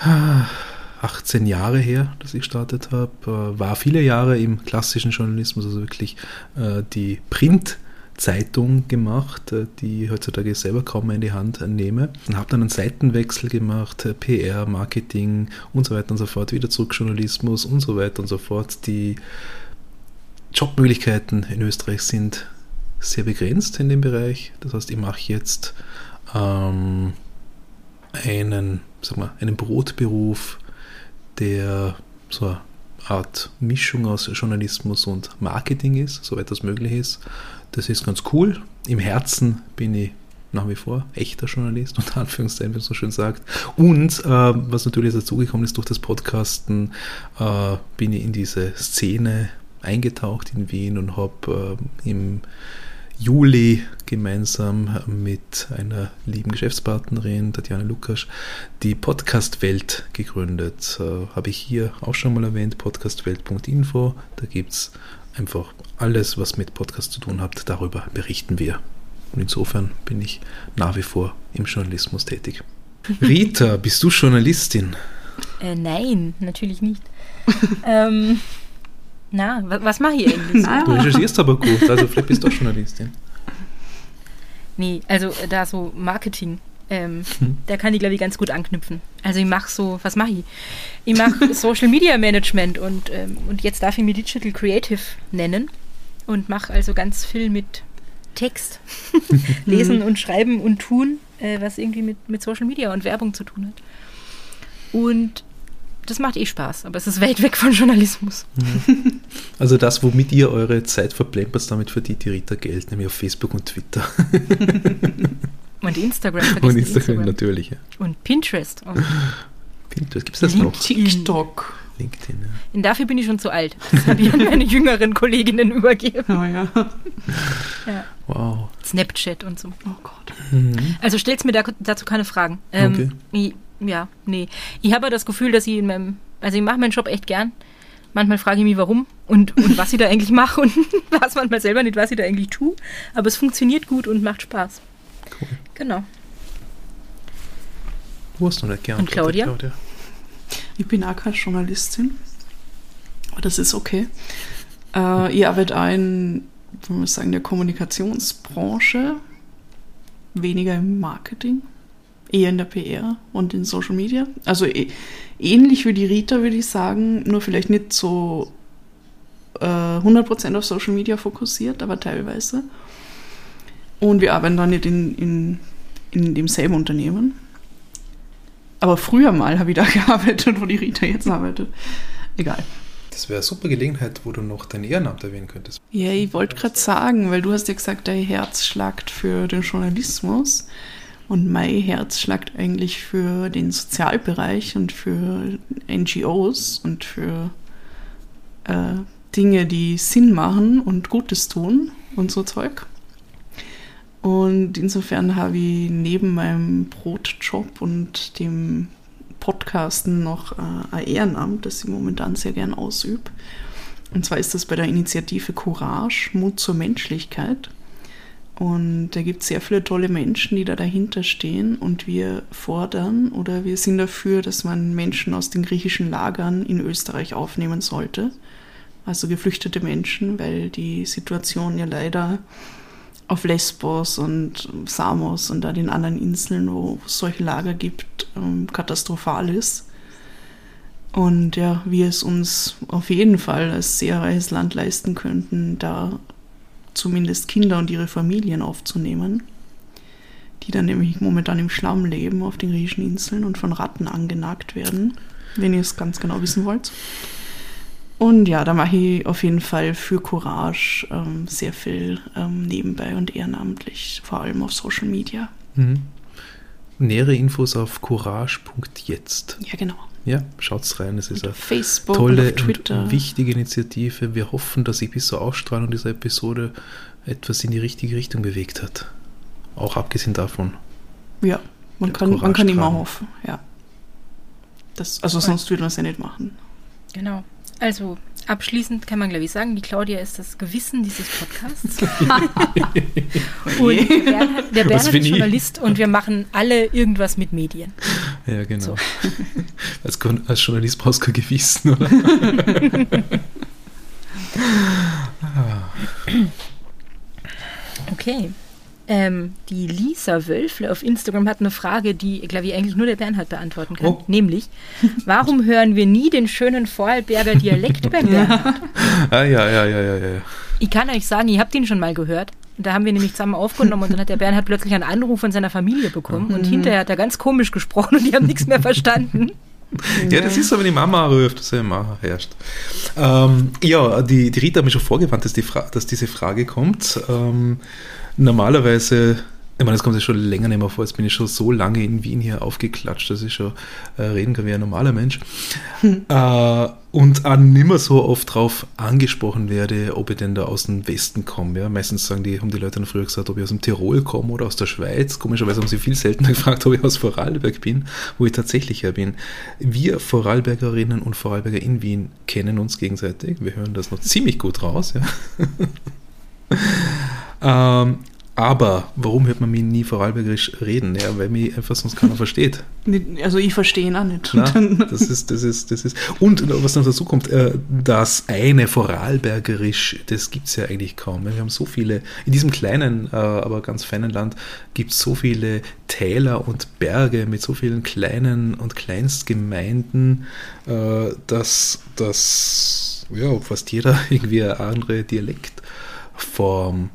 18 Jahre her, dass ich gestartet habe. Äh, war viele Jahre im klassischen Journalismus, also wirklich äh, die Print- Zeitung gemacht, äh, die ich heutzutage selber kaum mehr in die Hand nehme. Und habe dann einen Seitenwechsel gemacht, PR, Marketing und so weiter und so fort, wieder zurück Journalismus und so weiter und so fort. Die Jobmöglichkeiten in Österreich sind sehr begrenzt in dem Bereich. Das heißt, ich mache jetzt ähm, einen, sag mal, einen Brotberuf, der so eine Art Mischung aus Journalismus und Marketing ist, soweit das möglich ist. Das ist ganz cool. Im Herzen bin ich nach wie vor echter Journalist, unter Anführungszeichen, wie man so schön sagt. Und äh, was natürlich dazugekommen ist durch das Podcasten, äh, bin ich in diese Szene eingetaucht in Wien und habe äh, im Juli gemeinsam mit einer lieben Geschäftspartnerin, Tatjana Lukas, die Podcast-Welt gegründet. Äh, Habe ich hier auch schon mal erwähnt, podcastwelt.info. Da gibt es einfach alles, was mit Podcast zu tun hat. Darüber berichten wir. Und insofern bin ich nach wie vor im Journalismus tätig. Rita, bist du Journalistin? äh, nein, natürlich nicht. ähm, na, wa was mache ich eigentlich? so? Du recherchierst aber gut, also vielleicht bist du auch Journalistin. Nee, also da so Marketing, ähm, Hm. da kann ich glaube ich ganz gut anknüpfen. Also ich mache so, was mache ich? Ich mache Social Media Management und, ähm, und jetzt darf ich mich Digital Creative nennen und mache also ganz viel mit Text, Lesen und Schreiben und Tun, äh, was irgendwie mit, mit Social Media und Werbung zu tun hat. Und das macht eh Spaß, aber es ist weit weg von Journalismus. Also das, womit ihr eure Zeit verplempert, damit verdient die Rita Geld, nämlich auf Facebook und Twitter. Und Instagram, Und nicht Instagram natürlich. Ja. Und Pinterest. Und Pinterest, gibt es das noch? TikTok. LinkedIn, ja. Und dafür bin ich schon zu alt. Das habe ich an meine jüngeren Kolleginnen übergeben. Oh ja. Ja. Wow. Snapchat und so. Oh Gott. Also stellt mir da, dazu keine Fragen. Ähm, Okay. Ja, nee. Ich habe das Gefühl, dass ich in meinem, also ich mache meinen Job echt gern. Manchmal frage ich mich, warum und, und was ich da eigentlich mache und was manchmal selber nicht, was ich da eigentlich tue. Aber es funktioniert gut und macht Spaß. Cool. Genau. Du hast noch nicht geantwortet, Claudia? Ich bin auch keine Journalistin. Aber das ist okay. Äh, ich arbeite auch in, wir sagen, der Kommunikationsbranche. Weniger im Marketing. Eher in der PR und in Social Media. Also eh- ähnlich wie die Rita, würde ich sagen. Nur vielleicht nicht so äh, 100% auf Social Media fokussiert, aber teilweise. Und wir arbeiten dann nicht in, in, in demselben Unternehmen. Aber früher mal habe ich da gearbeitet, wo die Rita jetzt arbeitet. Egal. Das wäre eine super Gelegenheit, wo du noch dein Ehrenamt erwähnen könntest. Ja, ich wollte gerade sagen, weil du hast ja gesagt, dein Herz schlagt für den Journalismus und mein Herz schlagt eigentlich für den Sozialbereich und für NGOs und für äh, Dinge, die Sinn machen und Gutes tun und so Zeug. Und insofern habe ich neben meinem Brotjob und dem Podcasten noch äh, ein Ehrenamt, das ich momentan sehr gern ausübe. Und zwar ist das bei der Initiative Courage, Mut zur Menschlichkeit. Und da gibt es sehr viele tolle Menschen, die da dahinter stehen. Und wir fordern oder wir sind dafür, dass man Menschen aus den griechischen Lagern in Österreich aufnehmen sollte. Also geflüchtete Menschen, weil die Situation ja leider auf Lesbos und Samos und da den anderen Inseln, wo es solche Lager gibt, ähm, katastrophal ist. Und ja, wir es uns auf jeden Fall als sehr reiches Land leisten könnten, da zumindest Kinder und ihre Familien aufzunehmen, die dann nämlich momentan im Schlamm leben auf den griechischen Inseln und von Ratten angenagt werden, wenn ihr es ganz genau wissen wollt. Und ja, da mache ich auf jeden Fall für Courage ähm, sehr viel ähm, nebenbei und ehrenamtlich, vor allem auf Social Media. Mhm. Nähere Infos auf courage.jetzt. Ja, genau. Ja, schaut's rein. Es ist eine Facebook tolle und auf Twitter. und wichtige Initiative. Wir hoffen, dass sich bis zur Ausstrahlung dieser Episode etwas in die richtige Richtung bewegt hat. Auch abgesehen davon. Ja, man kann, man kann immer hoffen, ja. Das, also sonst würde man es ja nicht machen. Genau. Also abschließend kann man, glaube ich, sagen, die Claudia ist das Gewissen dieses Podcasts. und der Bernhard, der Bernhard ist? Journalist und wir machen alle irgendwas mit Medien. Ja, genau. So. Als, als Journalist brauchst du kein Gewissen, oder? Okay. Ähm, die Lisa Wölfle auf Instagram hat eine Frage, die, glaube ich, eigentlich nur der Bernhard beantworten kann. Oh. Nämlich, warum hören wir nie den schönen Vorarlberger Dialekt beim Bernhard? ah, ja, ja, ja, ja, ja. Ich kann euch sagen, ihr habt ihn schon mal gehört. Da haben wir nämlich zusammen aufgenommen und dann hat der Bernhard plötzlich einen Anruf von seiner Familie bekommen und hinterher hat er ganz komisch gesprochen und die haben nichts mehr verstanden. Ja, das ist so, wenn die Mama ruft, dass die Mama herrscht. Ähm, ja, die, die Rita hat mir schon vorgewarnt, dass, die Fra dass diese Frage kommt. Ähm, normalerweise, ich meine, das kommt ja schon länger nicht mehr vor, jetzt bin ich schon so lange in Wien hier aufgeklatscht, dass ich schon äh, reden kann wie ein normaler Mensch. Äh, und auch nimmer so oft drauf angesprochen werde, ob ich denn da aus dem Westen komme. Ja? Meistens sagen die, haben die Leute dann früher gesagt, ob ich aus dem Tirol komme oder aus der Schweiz. Komischerweise haben sie viel seltener gefragt, ob ich aus Vorarlberg bin, wo ich tatsächlich her bin. Wir Vorarlbergerinnen und Vorarlberger in Wien kennen uns gegenseitig. Wir hören das noch ziemlich gut raus. Ja? ähm, aber warum hört man mich nie Vorarlbergerisch reden? Ja, weil mich einfach sonst keiner versteht. Also ich verstehe ihn auch nicht. Na, das ist, das ist, das ist. Und was noch dazu kommt, äh, das eine Vorarlbergerisch, das gibt es ja eigentlich kaum. Wir haben so viele, in diesem kleinen, äh, aber ganz feinen Land gibt es so viele Täler und Berge mit so vielen kleinen und Kleinstgemeinden, äh, dass das, ja, fast jeder irgendwie eine andere Dialektform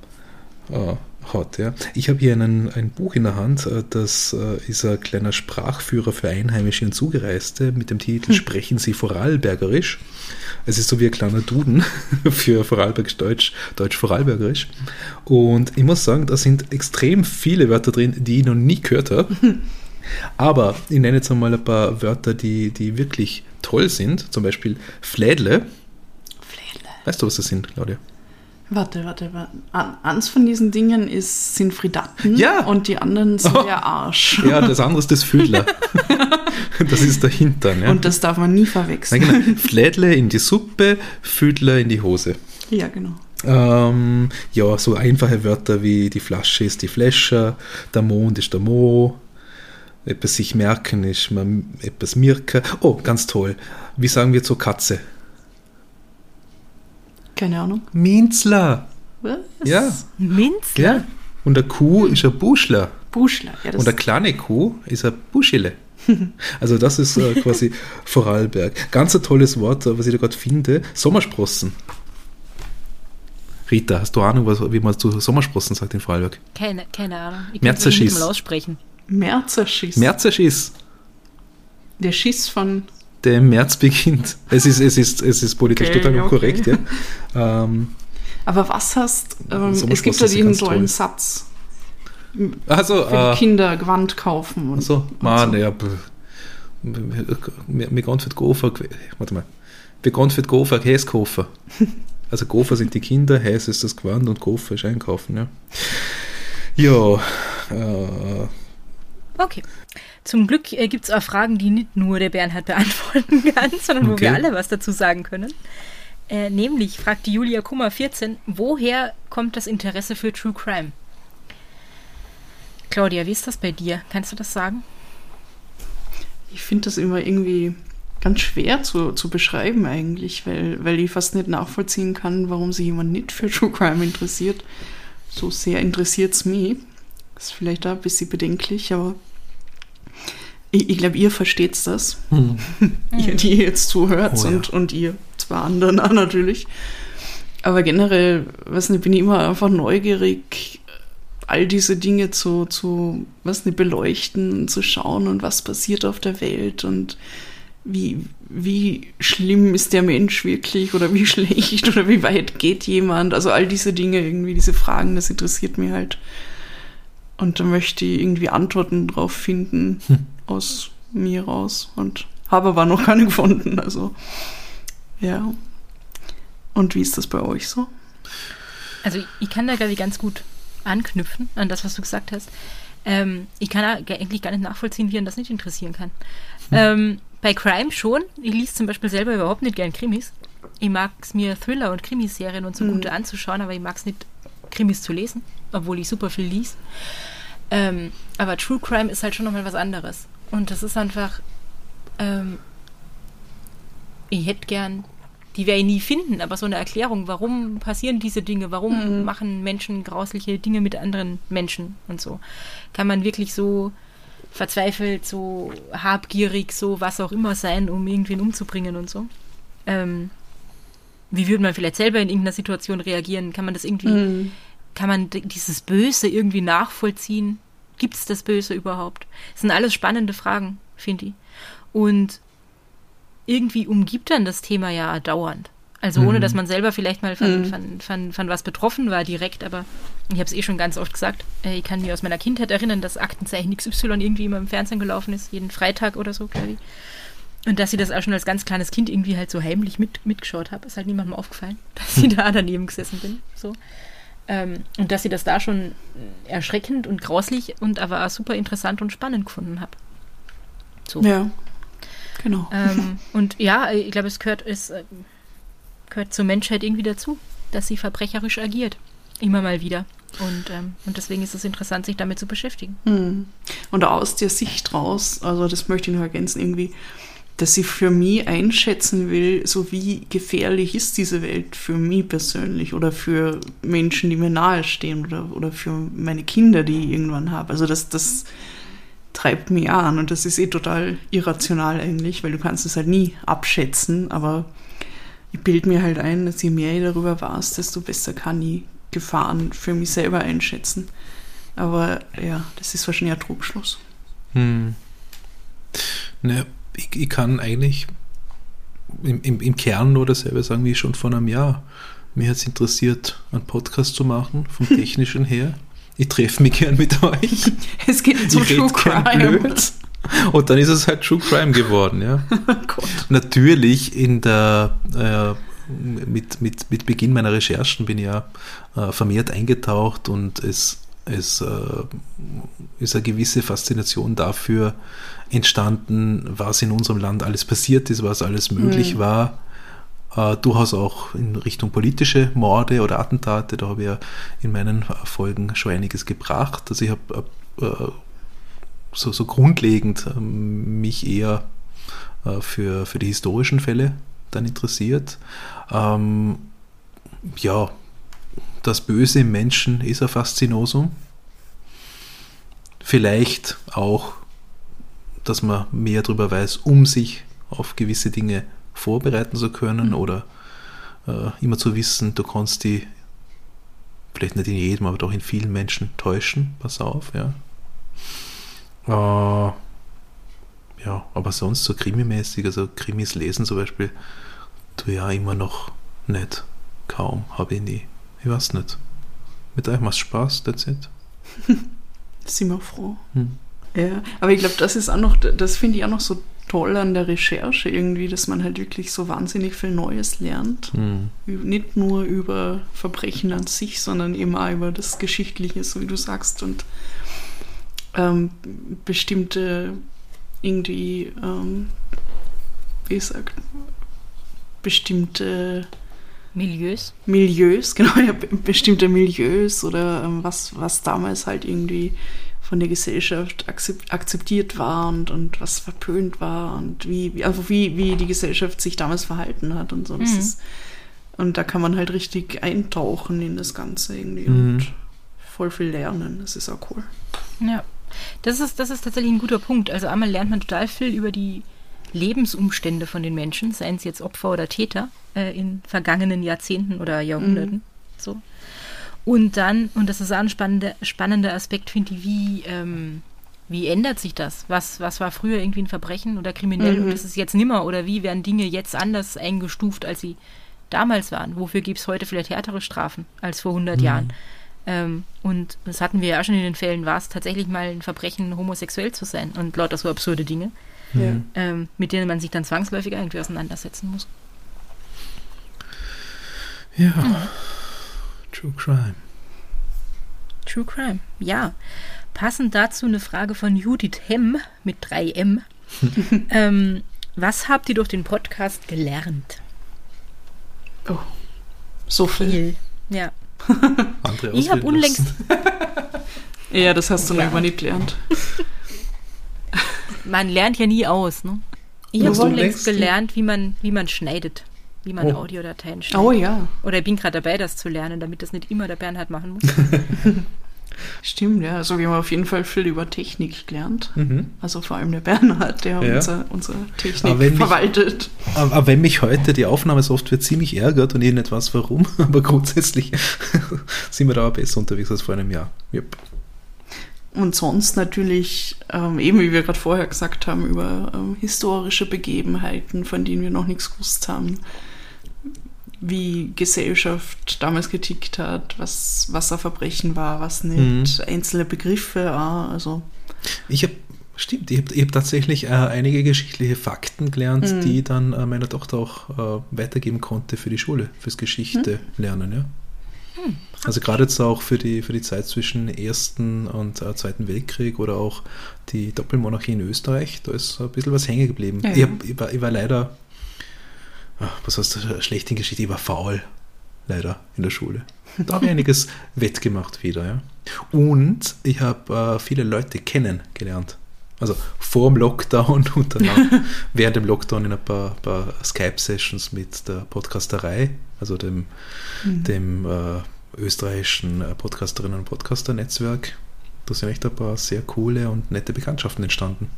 äh, hat. Ja. Ich habe hier einen, ein Buch in der Hand, äh, das äh, ist ein kleiner Sprachführer für Einheimische und Zugereiste mit dem Titel Sprechen Sie Vorarlbergerisch. Es ist so wie ein kleiner Duden für Vorarlbergisch Deutsch, Deutsch Vorarlbergerisch. Und ich muss sagen, da sind extrem viele Wörter drin, die ich noch nie gehört habe. Aber ich nenne jetzt einmal ein paar Wörter, die, die wirklich toll sind. Zum Beispiel Flädle. Flädle. Weißt du, was das sind, Claudia? Warte, warte, warte. Eins von diesen Dingen ist, sind Fridatten Ja. und die anderen sind Oh. der Arsch. Ja, das andere ist das Füdler. das ist der Hintern. Ja. Und das darf man nie verwechseln. genau. Flädle in die Suppe, Füdler in die Hose. Ja, genau. Ähm, ja, so einfache Wörter wie die Flasche ist die Fläscher, der Mond ist der Mo, etwas sich merken ist man etwas mirken. Oh, ganz toll. Wie sagen wir zur Katze? Keine Ahnung. Minzler. Was? Ja. Minz? Ja. Und der Kuh ist ein Buschler. Buschler. Ja, das Und eine kleine Kuh ist ein Buschele. Also das ist äh, quasi Vorarlberg. Ganz ein tolles Wort, äh, was ich da gerade finde. Sommersprossen. Rita, hast du Ahnung, was, wie man zu Sommersprossen sagt in Vorarlberg? Keine, keine Ahnung. Ich kann es nicht mal aussprechen. Märzerschiss. Märzenschiss, Der Schiss von. Der im März beginnt. Es ist, es ist, es ist politisch Okay, total okay. unkorrekt, ja. Ähm, Aber was hast. Ähm, es Sommersprossen gibt ist diesen ganz tollen toll. Satz. also, Für die äh, Kinder Gewand kaufen. Und, also, und man, so. ja, b- wir wir gehen für die Gofer, warte mal, wir gehen für die Gofer Käse kaufen. Also Gofer sind die Kinder, Häs ist das Gewand und Gofer ist einkaufen, ja. Ja, äh, Okay. Zum Glück äh, gibt es auch Fragen, die nicht nur der Bernhard beantworten kann, sondern wo Okay. wir alle was dazu sagen können. Äh, nämlich fragt die Julia Kummer 14, woher kommt das Interesse für True Crime? Claudia, wie ist das bei dir? Kannst du das sagen? Ich finde das immer irgendwie ganz schwer zu, zu beschreiben eigentlich, weil, weil ich fast nicht nachvollziehen kann, warum sich jemand nicht für True Crime interessiert. So sehr interessiert es mich. Das ist vielleicht auch ein bisschen bedenklich, aber ich, ich glaube, ihr versteht das. ihr, die ihr jetzt zuhört Oh ja. und, und ihr zwei anderen auch natürlich. Aber generell, weiß nicht, bin ich immer einfach neugierig, all diese Dinge zu, zu was nicht, beleuchten, zu schauen und was passiert auf der Welt und wie, wie schlimm ist der Mensch wirklich oder wie schlecht oder wie weit geht jemand. Also all diese Dinge, irgendwie diese Fragen, das interessiert mich halt. Und da möchte ich irgendwie Antworten drauf finden aus mir raus und habe aber noch keine gefunden. Also ja. Und wie ist das bei euch so? Also ich kann da, glaube ich, ganz gut anknüpfen an das, was du gesagt hast. Ähm, ich kann da eigentlich gar nicht nachvollziehen, wie ihn das nicht interessieren kann. Ähm, bei Crime schon. Ich lese zum Beispiel selber überhaupt nicht gern Krimis. Ich mag es mir Thriller und Krimiserien und so gute anzuschauen, aber ich mag es nicht, Krimis zu lesen, obwohl ich super viel lies. Ähm, aber True Crime ist halt schon nochmal was anderes. Und das ist einfach, ähm, ich hätte gern, die werde ich nie finden, aber so eine Erklärung, warum passieren diese Dinge, warum machen Menschen grausliche Dinge mit anderen Menschen und so. Kann man wirklich so verzweifelt, so habgierig, so was auch immer sein, um irgendwen umzubringen und so. Ähm, wie würde man vielleicht selber in irgendeiner Situation reagieren? Kann man das irgendwie, kann man dieses Böse irgendwie nachvollziehen? Gibt es das Böse überhaupt? Das sind alles spannende Fragen, finde ich. Und irgendwie umgibt dann das Thema ja dauernd. Also ohne, dass man selber vielleicht mal von, von, von, von was betroffen war direkt, aber ich habe es eh schon ganz oft gesagt. Äh, Ich kann mich aus meiner Kindheit erinnern, dass Aktenzeichen XY irgendwie immer im Fernsehen gelaufen ist, jeden Freitag oder so, glaube ich. Und dass sie das auch schon als ganz kleines Kind irgendwie halt so heimlich mit, mitgeschaut habe, ist halt niemandem aufgefallen, dass ich da daneben gesessen bin. So. Ähm, und dass sie das da schon erschreckend und grauslich und aber auch super interessant und spannend gefunden habe. So. Ja, genau. Ähm, und ja, ich glaube, es gehört, es äh, gehört zur Menschheit irgendwie dazu, dass sie verbrecherisch agiert. Immer mal wieder. Und, ähm, und deswegen ist es interessant, sich damit zu beschäftigen. Hm. Und aus der Sicht raus, also das möchte ich noch ergänzen, irgendwie, dass ich für mich einschätzen will, so wie gefährlich ist diese Welt für mich persönlich oder für Menschen, die mir nahestehen oder, oder für meine Kinder, die ich irgendwann habe. Also das, das treibt mich an und das ist eh total irrational eigentlich, weil du kannst es halt nie abschätzen, aber ich bilde mir halt ein, dass je mehr ich darüber weiß, desto besser kann ich Gefahren für mich selber einschätzen. Aber ja, das ist wahrscheinlich ein Trugschluss. Hm. Ne, ich, ich kann eigentlich im, im, im Kern nur dasselbe sagen wie schon vor einem Jahr. Mir hat es interessiert, einen Podcast zu machen, vom Technischen her. ich treffe mich gern mit euch. Es geht ich True Crime. blöd. Und dann ist es halt True Crime geworden, ja. Oh. Natürlich in der äh, mit, mit, mit Beginn meiner Recherchen bin ich ja äh, vermehrt eingetaucht und es, es äh, ist eine gewisse Faszination dafür entstanden, was in unserem Land alles passiert ist, was alles möglich war. Äh, durchaus auch in Richtung politische Morde oder Attentate, da habe ich ja in meinen Folgen schon einiges gebracht. Also ich habe äh, so, so grundlegend ähm, mich eher äh, für, für die historischen Fälle dann interessiert. Ähm, ja, das Böse im Menschen ist ein Faszinosum. Vielleicht auch, dass man mehr darüber weiß, um sich auf gewisse Dinge vorbereiten zu können oder äh, immer zu wissen, du kannst die vielleicht nicht in jedem, aber doch in vielen Menschen täuschen. Pass auf, ja. Äh, ja, aber sonst so krimimäßig, also Krimis lesen zum Beispiel, tu ja immer noch nicht. Kaum, habe ich nie. Ich weiß nicht. Mit euch macht Spaß, that's it. Sind wir froh. Hm. Ja, aber ich glaube, das ist auch noch, das finde ich auch noch so toll an der Recherche irgendwie, dass man halt wirklich so wahnsinnig viel Neues lernt. Hm. Ü- Nicht nur über Verbrechen an sich, sondern eben auch über das Geschichtliche, so wie du sagst, und ähm, bestimmte irgendwie, ähm, wie sagt, bestimmte Milieus. Milieus, genau, ja, be- bestimmte Milieus oder ähm, was, was damals halt irgendwie von der Gesellschaft akzep- akzeptiert war und, und was verpönt war und wie, wie, also wie, wie die Gesellschaft sich damals verhalten hat und so. Das Mhm. ist, und da kann man halt richtig eintauchen in das Ganze irgendwie Mhm. und voll viel lernen. Das ist auch cool. Ja. Das ist, das ist tatsächlich ein guter Punkt. Also einmal lernt man total viel über die Lebensumstände von den Menschen, seien es jetzt Opfer oder Täter, äh, in vergangenen Jahrzehnten oder Jahrhunderten. So. Und dann, und das ist auch ein spannender, spannender Aspekt, finde ich, wie, ähm, wie ändert sich das? Was, was war früher irgendwie ein Verbrechen oder kriminell Mhm. und ist es jetzt nimmer? Oder wie werden Dinge jetzt anders eingestuft, als sie damals waren? Wofür gibt es heute vielleicht härtere Strafen als vor 100 Jahren? Ähm, und das hatten wir ja auch schon in den Fällen, war es tatsächlich mal ein Verbrechen, homosexuell zu sein und lauter so absurde Dinge, Ja. ähm, mit denen man sich dann zwangsläufig irgendwie auseinandersetzen muss. Ja. True Crime. True Crime, ja. Passend dazu eine Frage von Judith Hemm mit 3M. ähm, was habt ihr durch den Podcast gelernt? Oh, so viel. Ja. Andere Ich habe unlängst. Ja, das hast du Ja. noch immer nicht gelernt. man lernt ja nie aus, ne? Ich habe unlängst- gelernt, wie man, wie man schneidet, wie man Oh. Audiodateien schneidet. Oh ja, Oder ich bin gerade dabei, das zu lernen, damit das nicht immer der Bernhard machen muss. stimmt, ja. Also wir haben auf jeden Fall viel über Technik gelernt. Mhm. Also vor allem der Bernhard, der Ja. unser, unsere Aber Technik mich- verwaltet. Aber aber wenn mich heute die Aufnahmesoftware ziemlich ärgert und ich nicht weiß warum, aber grundsätzlich sind wir da auch besser unterwegs als vor einem Jahr. Yep. Und sonst natürlich, ähm, eben wie wir gerade vorher gesagt haben, über ähm, historische Begebenheiten, von denen wir noch nichts gewusst haben. Wie Gesellschaft damals getickt hat, was, was ein Verbrechen war, was nicht, einzelne Begriffe, auch, also Ich habe, stimmt, ich habe ich hab tatsächlich äh, einige geschichtliche Fakten gelernt, Mhm. die ich dann äh, meiner Tochter auch äh, weitergeben konnte für die Schule, fürs Geschichte lernen, ja. Also gerade jetzt auch für die, für die Zeit zwischen Ersten und äh, Zweiten Weltkrieg oder auch die Doppelmonarchie in Österreich, da ist ein bisschen was hängen geblieben. Ja, ich, ja. hab, ich, war, ich war leider, ah, was heißt das, schlecht in Geschichte, ich war faul, leider, in der Schule. Da habe ich einiges wettgemacht wieder, ja. Und ich habe äh, viele Leute kennengelernt. Also vor dem Lockdown und dann auch während dem Lockdown in ein paar, paar Skype-Sessions mit der Podcasterei, also dem, dem äh, österreichischen äh, Podcasterinnen und Podcaster-Netzwerk. Da sind echt ein paar sehr coole und nette Bekanntschaften entstanden.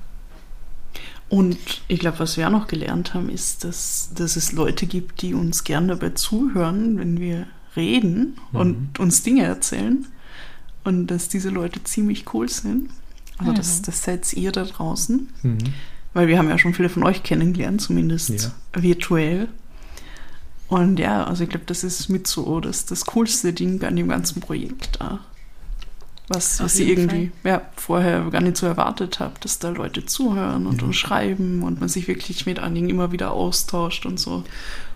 Und ich glaube, was wir auch noch gelernt haben, ist, dass, dass es Leute gibt, die uns gern dabei zuhören, wenn wir reden und uns Dinge erzählen. Und dass diese Leute ziemlich cool sind. Also das, das seid ihr da draußen. Weil wir haben ja schon viele von euch kennengelernt, zumindest Ja. virtuell. Und ja, also ich glaube, das ist mit so das, das coolste Ding an dem ganzen Projekt da. Was, was ich irgendwie ja, vorher gar nicht so erwartet habe, dass da Leute zuhören und, Ja. und schreiben und man sich wirklich mit einigen immer wieder austauscht und so.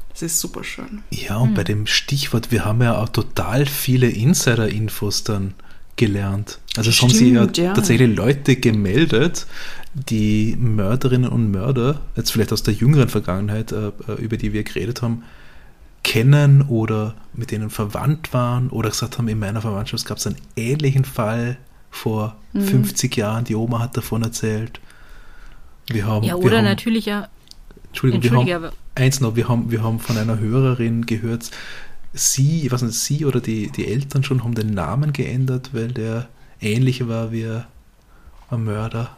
Das ist super schön. Ja, und bei dem Stichwort, wir haben ja auch total viele Insider-Infos dann gelernt. Also es haben sich ja, ja. tatsächlich Leute gemeldet, die Mörderinnen und Mörder, jetzt vielleicht aus der jüngeren Vergangenheit, äh, äh, über die wir geredet haben, kennen oder mit denen verwandt waren oder gesagt haben, in meiner Verwandtschaft gab es einen ähnlichen Fall vor Mhm. 50 Jahren, die Oma hat davon erzählt. Wir haben, Ja, oder haben, natürlich ja. Entschuldigung, wir haben, Eins noch, wir haben, wir haben von einer Hörerin gehört, sie, ich weiß nicht, sie oder die, die Eltern schon haben den Namen geändert, weil der ähnlich war wie ein Mörder.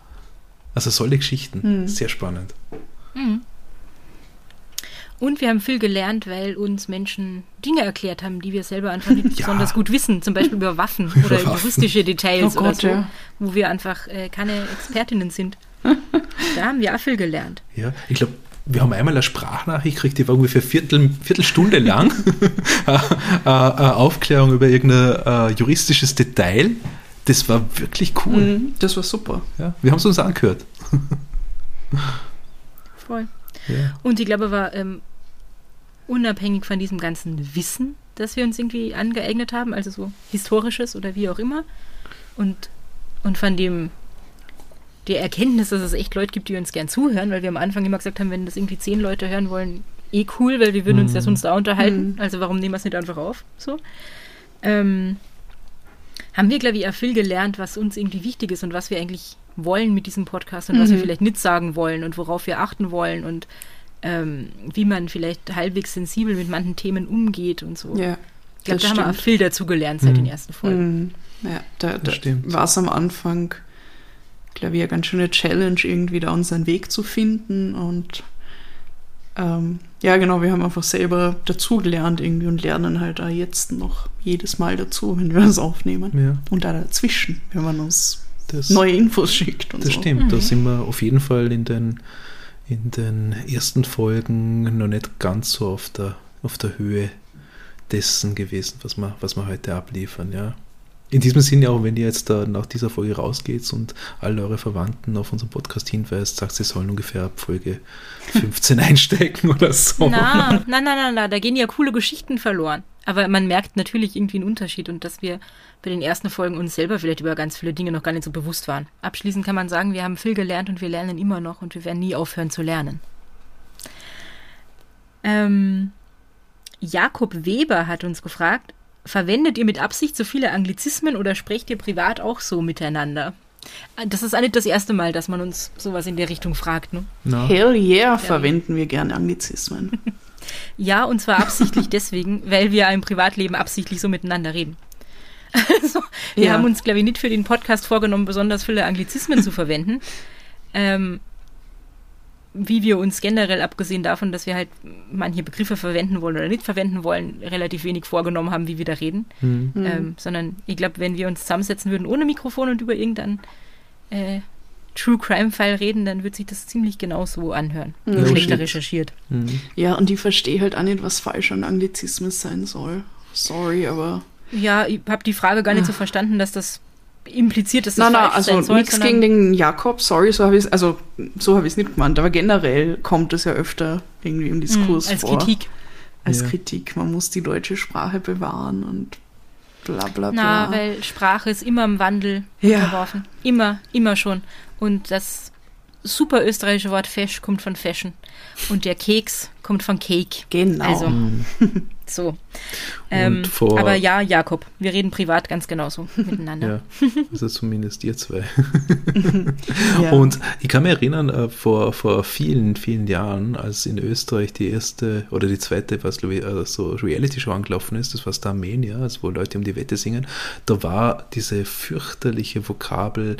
Also solche Geschichten. Hm. Sehr spannend. Mhm. Und wir haben viel gelernt, weil uns Menschen Dinge erklärt haben, die wir selber einfach nicht Ja. besonders gut wissen. Zum Beispiel über Waffen Über oder Waffen. juristische Details Oh oder Gott, so, ja. wo wir einfach äh, keine Expertinnen sind. da haben wir auch viel gelernt. Ja, ich glaube, wir haben einmal eine Sprachnachricht gekriegt, die war ungefähr Viertel, Viertelstunde lang. Eine Aufklärung über irgendein äh, juristisches Detail. Das war wirklich cool. Mhm, das war super. Ja, wir haben es uns angehört. Voll. Ja. Und ich glaube aber, ähm, unabhängig von diesem ganzen Wissen, das wir uns irgendwie angeeignet haben, also so historisches oder wie auch immer, und, und von dem der Erkenntnis, dass es echt Leute gibt, die uns gern zuhören, weil wir am Anfang immer gesagt haben, wenn das irgendwie zehn Leute hören wollen, eh cool, weil wir würden uns Mhm. ja sonst da unterhalten. Mhm. Also warum nehmen wir es nicht einfach auf? So. Ähm, haben wir, glaube ich, auch viel gelernt, was uns irgendwie wichtig ist und was wir eigentlich wollen mit diesem Podcast und was wir Mhm. vielleicht nicht sagen wollen und worauf wir achten wollen und ähm, wie man vielleicht halbwegs sensibel mit manchen Themen umgeht und so. Ja, ich glaube, das da haben wir auch stimmt. viel dazu gelernt seit Mhm. den ersten Folgen. Mhm. Ja, da, da Das stimmt. war es am Anfang, glaube ich, eine ganz schöne Challenge, irgendwie da unseren Weg zu finden. Und ähm, ja, genau, wir haben einfach selber dazugelernt irgendwie und lernen halt auch jetzt noch jedes Mal dazu, wenn wir es aufnehmen. Ja, Und da dazwischen, wenn man uns das, neue Infos schickt und Das so. stimmt, da Mhm. sind wir auf jeden Fall in den, in den ersten Folgen noch nicht ganz so auf der, auf der Höhe dessen gewesen, was wir, was wir heute abliefern, ja. In diesem Sinne auch, wenn ihr jetzt da nach dieser Folge rausgeht und alle eure Verwandten auf unseren Podcast hinweist, sagt, sie sollen ungefähr ab Folge 15 einsteigen oder so. Na, nein, nein, nein, nein, da gehen ja coole Geschichten verloren. Aber man merkt natürlich irgendwie einen Unterschied und dass wir bei den ersten Folgen uns selber vielleicht über ganz viele Dinge noch gar nicht so bewusst waren. Abschließend kann man sagen, wir haben viel gelernt und wir lernen immer noch und wir werden nie aufhören zu lernen. Ähm, Jakob Weber hat uns gefragt, verwendet ihr mit Absicht so viele Anglizismen oder sprecht ihr privat auch so miteinander? Das ist auch nicht das erste Mal, dass man uns sowas in der Richtung fragt, ne? Na, Hell yeah, verwenden wir gerne Anglizismen. Ja, und zwar absichtlich deswegen, weil wir im Privatleben absichtlich so miteinander reden. Also, wir Ja. haben uns, glaube ich, nicht für den Podcast vorgenommen, besonders viele Anglizismen zu verwenden. Ähm, wie wir uns generell, abgesehen davon, dass wir halt manche Begriffe verwenden wollen oder nicht verwenden wollen, relativ wenig vorgenommen haben, wie wir da reden. hm. Ähm, sondern ich glaube, wenn wir uns zusammensetzen würden ohne Mikrofon und über irgendeinen äh, True Crime-Fall reden, dann wird sich das ziemlich genau so anhören. Nur schlechter recherchiert. Hm. Ja, und ich verstehe halt auch nicht, was falsch an Anglizismus sein soll. Sorry, aber. Ja, ich habe die Frage gar nicht so verstanden, dass das impliziert, dass das Nein, nein, falsch also sein soll. nichts gegen den Jakob, sorry, so habe ich es, also so habe ich es nicht gemeint, aber generell kommt es ja öfter irgendwie im Diskurs Hm, als vor. Kritik. Als Ja. Kritik. Man muss die deutsche Sprache bewahren und bla bla bla. Na, weil Sprache ist immer im Wandel Ja. unterworfen. Immer, immer schon. Und das super österreichische Wort Fesch kommt von Fashion. Und der Keks kommt von Cake. genau. Also, Hm. so. Ähm, vor- aber ja, Jakob, wir reden privat ganz genauso miteinander. Ja, also zumindest ihr zwei. ja. Und ich kann mich erinnern, äh, vor, vor vielen, vielen Jahren, als in Österreich die erste oder die zweite, was glaube ich, äh, so Reality-Show angelaufen ist, das war Starmania, also wo Leute um die Wette singen, da war diese fürchterliche Vokabel,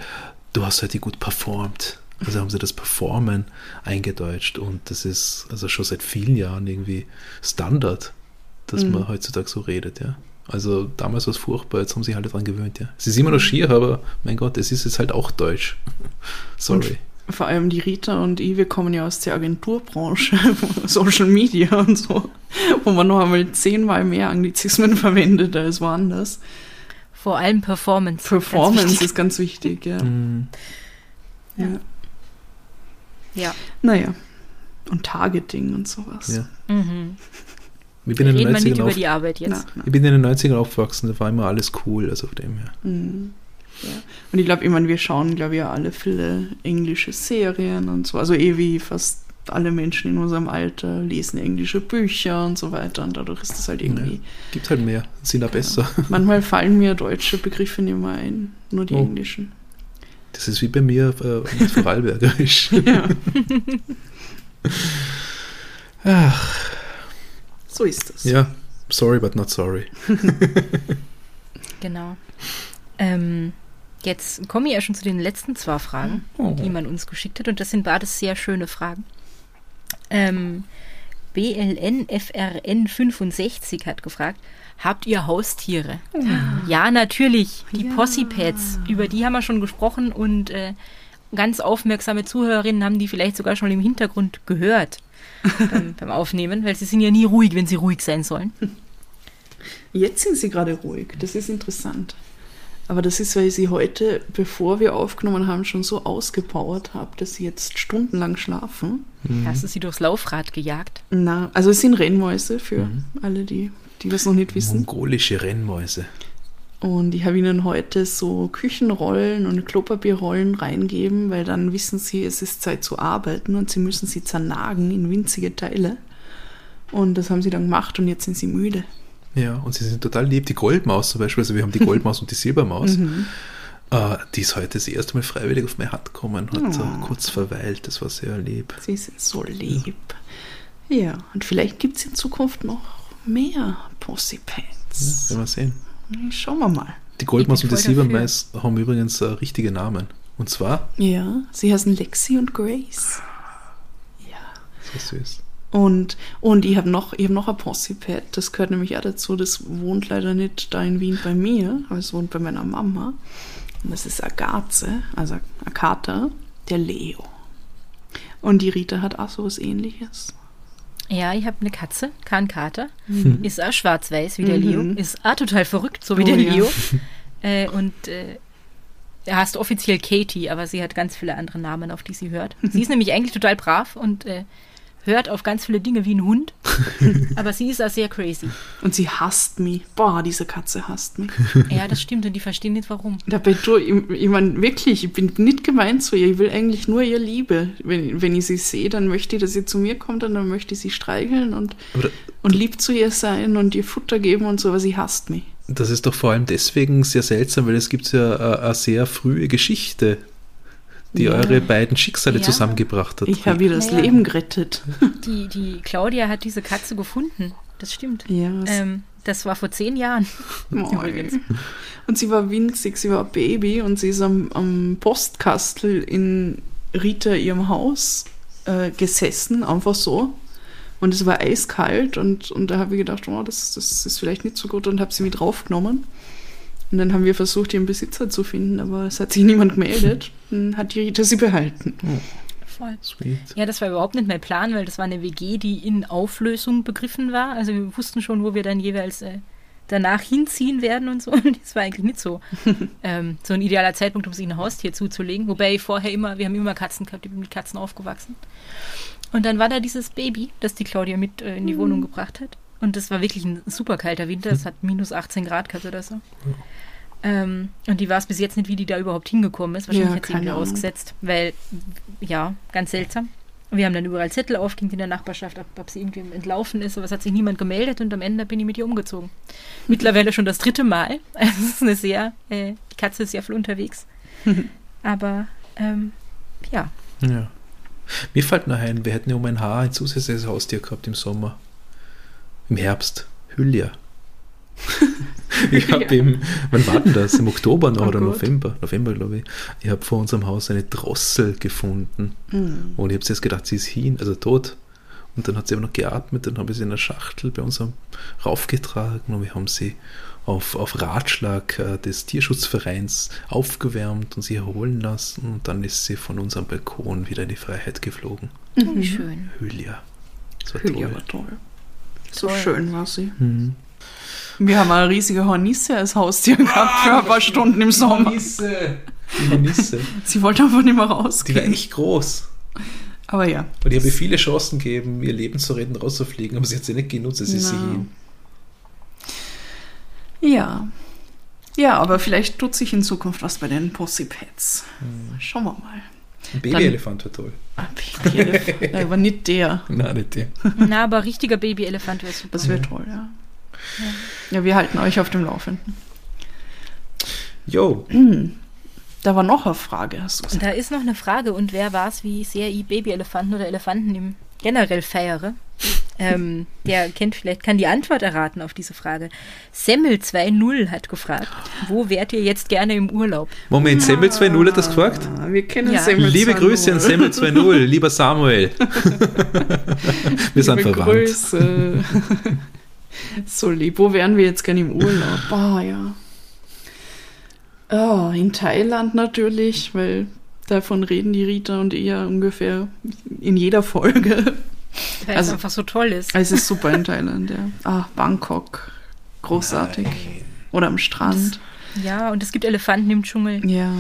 du hast heute gut performt. Also haben sie das Performen eingedeutscht und das ist also schon seit vielen Jahren irgendwie Standard, dass Mhm. man heutzutage so redet, ja. Also damals war es furchtbar, jetzt haben sich alle dran gewöhnt, ja. Es ist immer noch schier, aber mein Gott, es ist jetzt halt auch Deutsch. Sorry. Vor allem die Rita und ich, wir kommen ja aus der Agenturbranche, Social Media und so, wo man noch einmal zehnmal mehr Anglizismen verwendet als woanders. Vor allem Performance. Performance Ganz ist ganz wichtig, ja. Mhm. ja. Ja. Naja. Und Targeting und sowas. Ja. Mhm. Ich bin in den Reden wir nicht 90ern über die Arbeit jetzt. Na, na. ich bin in den 90ern aufgewachsen, da war immer alles cool, also auf dem her. Mhm. Ja. Und ich glaube, ich mein, wir schauen, glaube ich, ja alle viele englische Serien und so. Also eh wie fast alle Menschen in unserem Alter lesen englische Bücher und so weiter. Und dadurch ist das halt irgendwie. Gibt halt mehr, sind auch besser. Manchmal fallen mir deutsche Begriffe nicht mehr ein, nur die Oh. englischen. Das ist wie bei mir äh, mit Vorarlbergerisch. Ja, Ach, so ist das. ja, sorry but not sorry. Genau. Ähm, jetzt komme ich ja schon zu den letzten zwei Fragen, Oh. die man uns geschickt hat. Und das sind beides sehr schöne Fragen. Ähm, BLNFRN65 hat gefragt, habt ihr Haustiere? Ja, natürlich. Die Ja. Possypads, über die haben wir schon gesprochen und äh, ganz aufmerksame Zuhörerinnen haben die vielleicht sogar schon im Hintergrund gehört beim, beim Aufnehmen, weil sie sind ja nie ruhig, wenn sie ruhig sein sollen. Jetzt sind sie gerade ruhig. Das ist interessant. Aber das ist, weil ich sie heute, bevor wir aufgenommen haben, schon so ausgepowert habe, dass sie jetzt stundenlang schlafen. Hast du sie durchs Laufrad gejagt? Na, also es sind Rennmäuse für alle, die, die das noch nicht wissen. Mongolische Rennmäuse. Und ich habe ihnen heute so Küchenrollen und Klopapierrollen reingeben, weil dann wissen sie, es ist Zeit zu arbeiten und sie müssen sie zernagen in winzige Teile. Und das haben sie dann gemacht und jetzt sind sie müde. Ja, und sie sind total lieb. Die Goldmaus zum Beispiel, also wir haben die Goldmaus und die Silbermaus. Mhm. Äh, die ist heute das erste Mal freiwillig auf meine Hand gekommen, hat so Oh. kurz verweilt, das war sehr lieb. Sie sind so lieb. Ja, und vielleicht gibt es in Zukunft noch mehr Pussypants. Werden wir sehen. Schauen wir mal. Die Goldmaus und die. Silbermaus haben übrigens äh, richtige Namen. Und zwar, Ja, sie heißen Lexi und Grace. Ja. so süß. Und, und ich habe noch, ich hab noch ein Possypad, das gehört nämlich auch dazu, das wohnt leider nicht da in Wien bei mir, aber es wohnt bei meiner Mama. Und das ist Agaze, also ein Kater, der Leo. Und die Rita hat auch so was ähnliches. Ja, ich habe eine Katze, kein Kater. Ist auch schwarz-weiß wie der Mhm. Leo. Ist auch total verrückt, so wie Oh, der ja. Leo. Äh, und äh, er heißt offiziell Katie, aber sie hat ganz viele andere Namen, auf die sie hört. Sie ist nämlich eigentlich total brav und äh, hört auf ganz viele Dinge wie ein Hund. aber sie ist auch sehr crazy. Und sie hasst mich. Boah, diese Katze hasst mich. Ja, das stimmt und die verstehen nicht warum. Dabei, du, ich, ich meine, wirklich, ich bin nicht gemeint zu ihr. Ich will eigentlich nur ihr Liebe. Wenn, wenn ich sie sehe, dann möchte ich, dass sie zu mir kommt und dann möchte ich sie streicheln und, und lieb zu ihr sein und ihr Futter geben und so, aber sie hasst mich. das ist doch vor allem deswegen sehr seltsam, weil es gibt ja äh, eine sehr frühe Geschichte, die Ja. eure beiden Schicksale Ja. zusammengebracht hat. Ich habe ihr das. Leben gerettet. Die, die Claudia hat diese Katze gefunden. Das stimmt. Ja, was- Ähm, das war vor zehn Jahren. Oh, übrigens. Und sie war winzig, sie war ein Baby und sie ist am, am Postkastel in Rita ihrem Haus äh, gesessen, einfach so. Und es war eiskalt und, und da habe ich gedacht, oh, das, das ist vielleicht nicht so gut und habe sie mit draufgenommen. Und dann haben wir versucht, ihren Besitzer zu finden, aber es hat sich niemand gemeldet. Dann hat die Rita sie behalten. Voll. Sweet. Ja, das war überhaupt nicht mein Plan, weil das war eine WG, die in Auflösung begriffen war. Also wir wussten schon, wo wir dann jeweils äh, danach hinziehen werden und so. Und das war eigentlich nicht so, ähm, so ein idealer Zeitpunkt, um sich ein Haustier zuzulegen. Wobei ich vorher immer, wir haben immer Katzen gehabt, ich bin mit Katzen aufgewachsen. Und dann war da dieses Baby, das die Claudia mit äh, in die Wohnung gebracht hat. Und das war wirklich ein super kalter Winter. Es hat minus 18 Grad gehabt oder so. Ähm, und die war es bis jetzt nicht, wie die da überhaupt hingekommen ist. Wahrscheinlich Ja, hat sie irgendwie Ahnung. ausgesetzt. Weil, ja, ganz seltsam. Wir haben dann überall Zettel aufgehängt in der Nachbarschaft, ob, ob sie irgendwie entlaufen ist, aber es hat sich niemand gemeldet und am Ende bin ich mit ihr umgezogen. Mittlerweile schon das dritte Mal. Also es ist eine sehr, äh, die Katze ist sehr viel unterwegs. aber, ähm, ja. Ja. Mir fällt noch ein, wir hätten ja um ein Haar ein zusätzliches Haustier gehabt im Sommer. Im Herbst. Hylia. ich habe im, wann war denn das? Im Oktober noch Oh oder Gott. November? November, glaube ich. Ich habe vor unserem Haus eine Drossel gefunden. Hm. Und ich habe zuerst gedacht, sie ist hin, also tot. Und dann hat sie aber noch geatmet, dann habe ich sie in einer Schachtel bei uns am- raufgetragen und wir haben sie auf, auf Ratschlag äh, des Tierschutzvereins aufgewärmt und sie erholen lassen. Und dann ist sie von unserem Balkon wieder in die Freiheit geflogen. Oh, wie schön. Hylia. Das war Hylia toll. war toll. So Toll. schön war sie. Mhm. Wir haben eine riesige Hornisse als Haustier gehabt für ein paar Stunden im Sommer. Nisse. Die Nisse. Sie wollte einfach nicht mehr Die war rausgehen. echt groß. Aber ja. Und ich habe ihr viele Chancen gegeben, ihr Leben zu retten, rauszufliegen, aber sie hat sie nicht genutzt, es ist sie Na. hin. Ja. Ja, aber vielleicht tut sich in Zukunft was bei den Pussypets. Hm. Schauen wir mal. Ein Babyelefant wäre toll. Ah, Babyelef- Ja, aber nicht der. Nein, nicht der. Na, aber richtiger Babyelefant wäre super. Das wäre toll, ja. Ja, wir halten euch auf dem Laufenden. Jo, Da war noch eine Frage, hast du gesagt. da ist noch eine Frage, und wer war es, wie sehr ich Babyelefanten oder Elefanten im generell feiere? Ähm, der kennt vielleicht, kann die Antwort erraten auf diese Frage. Semmel 2.0 hat gefragt, wo wärt ihr jetzt gerne im Urlaub? Moment, Semmel 2.0 hat das gefragt? Ah, Wir kennen Ja. Semmel Liebe 2.0. Grüße an Semmel 2.0, lieber Samuel. Wir sind Liebe verwandt. Grüße. so lieb. Wo wären wir jetzt gerne im Urlaub? Ah, ja. Oh, in Thailand natürlich, weil davon reden die Rita und ja ungefähr in jeder Folge. Weil Also- es einfach so toll ist. Es ist super in Thailand, ja. Ah, Bangkok. Großartig. Oder am Strand. Ja, und es gibt Elefanten im Dschungel, Ja.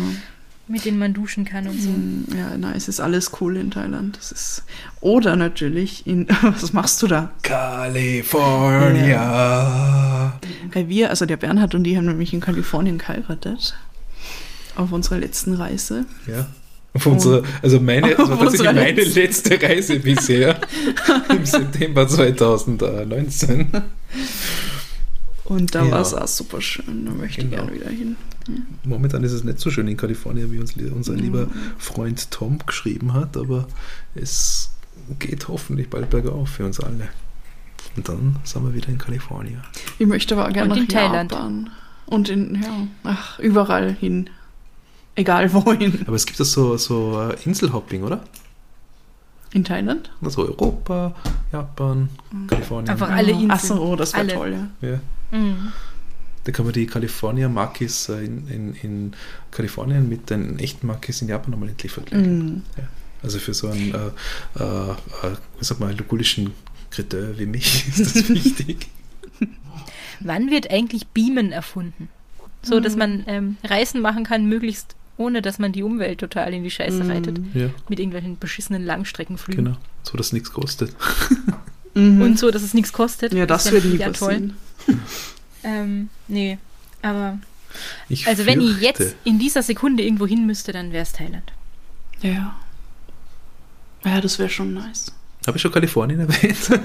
mit denen man duschen kann und so. Mm, Ja, nein, es ist alles cool in Thailand. Das ist. Oder natürlich in. Was machst du da? California. Weil wir, also der Bernhard und die haben nämlich in Kalifornien geheiratet. Auf unserer letzten Reise. Ja. Auf unsere, also meine, das war Auf tatsächlich meine letzte Reise bisher. Im September 2019. Und da Ja. war es auch super schön. Da möchte Genau. ich gerne wieder hin. Momentan ist es nicht so schön in Kalifornien, wie uns unser lieber. Freund Tom geschrieben hat, aber es geht hoffentlich bald bergauf für uns alle. Und dann sind wir wieder in Kalifornien. Ich möchte aber gerne Und in nach Thailand. Japan. Und in, ja, ach, überall hin. Egal wohin. Aber es gibt das so, so äh, Inselhopping, oder? In Thailand? Also Europa, Japan, Kalifornien. Einfach alle Inseln. Ach so, oh, das wäre toll, ja. Ja. Mhm. Da kann man die California Makis äh, in, in, in Kalifornien mit den echten Makis in Japan nochmal endlich vergleichen. Mm. Also für so einen, äh, äh, äh, wie sagt man, logulischen Kreteur wie mich ist das wichtig. Wann wird eigentlich Beamen erfunden? So, dass man ähm, Reisen machen kann, möglichst ohne, dass man die Umwelt total in die Scheiße reitet. ja, Mit irgendwelchen beschissenen Langstreckenflügen. genau. So, dass nichts kostet. Mhm. Und so, dass es nichts kostet. ja, das nie ja toll. passieren. Ähm, nee, aber Ich also wenn ich fürchte- jetzt in dieser Sekunde irgendwo hin müsste, dann wäre es Thailand. Ja. Ja, das wäre schon nice. Habe ich schon Kalifornien erwähnt?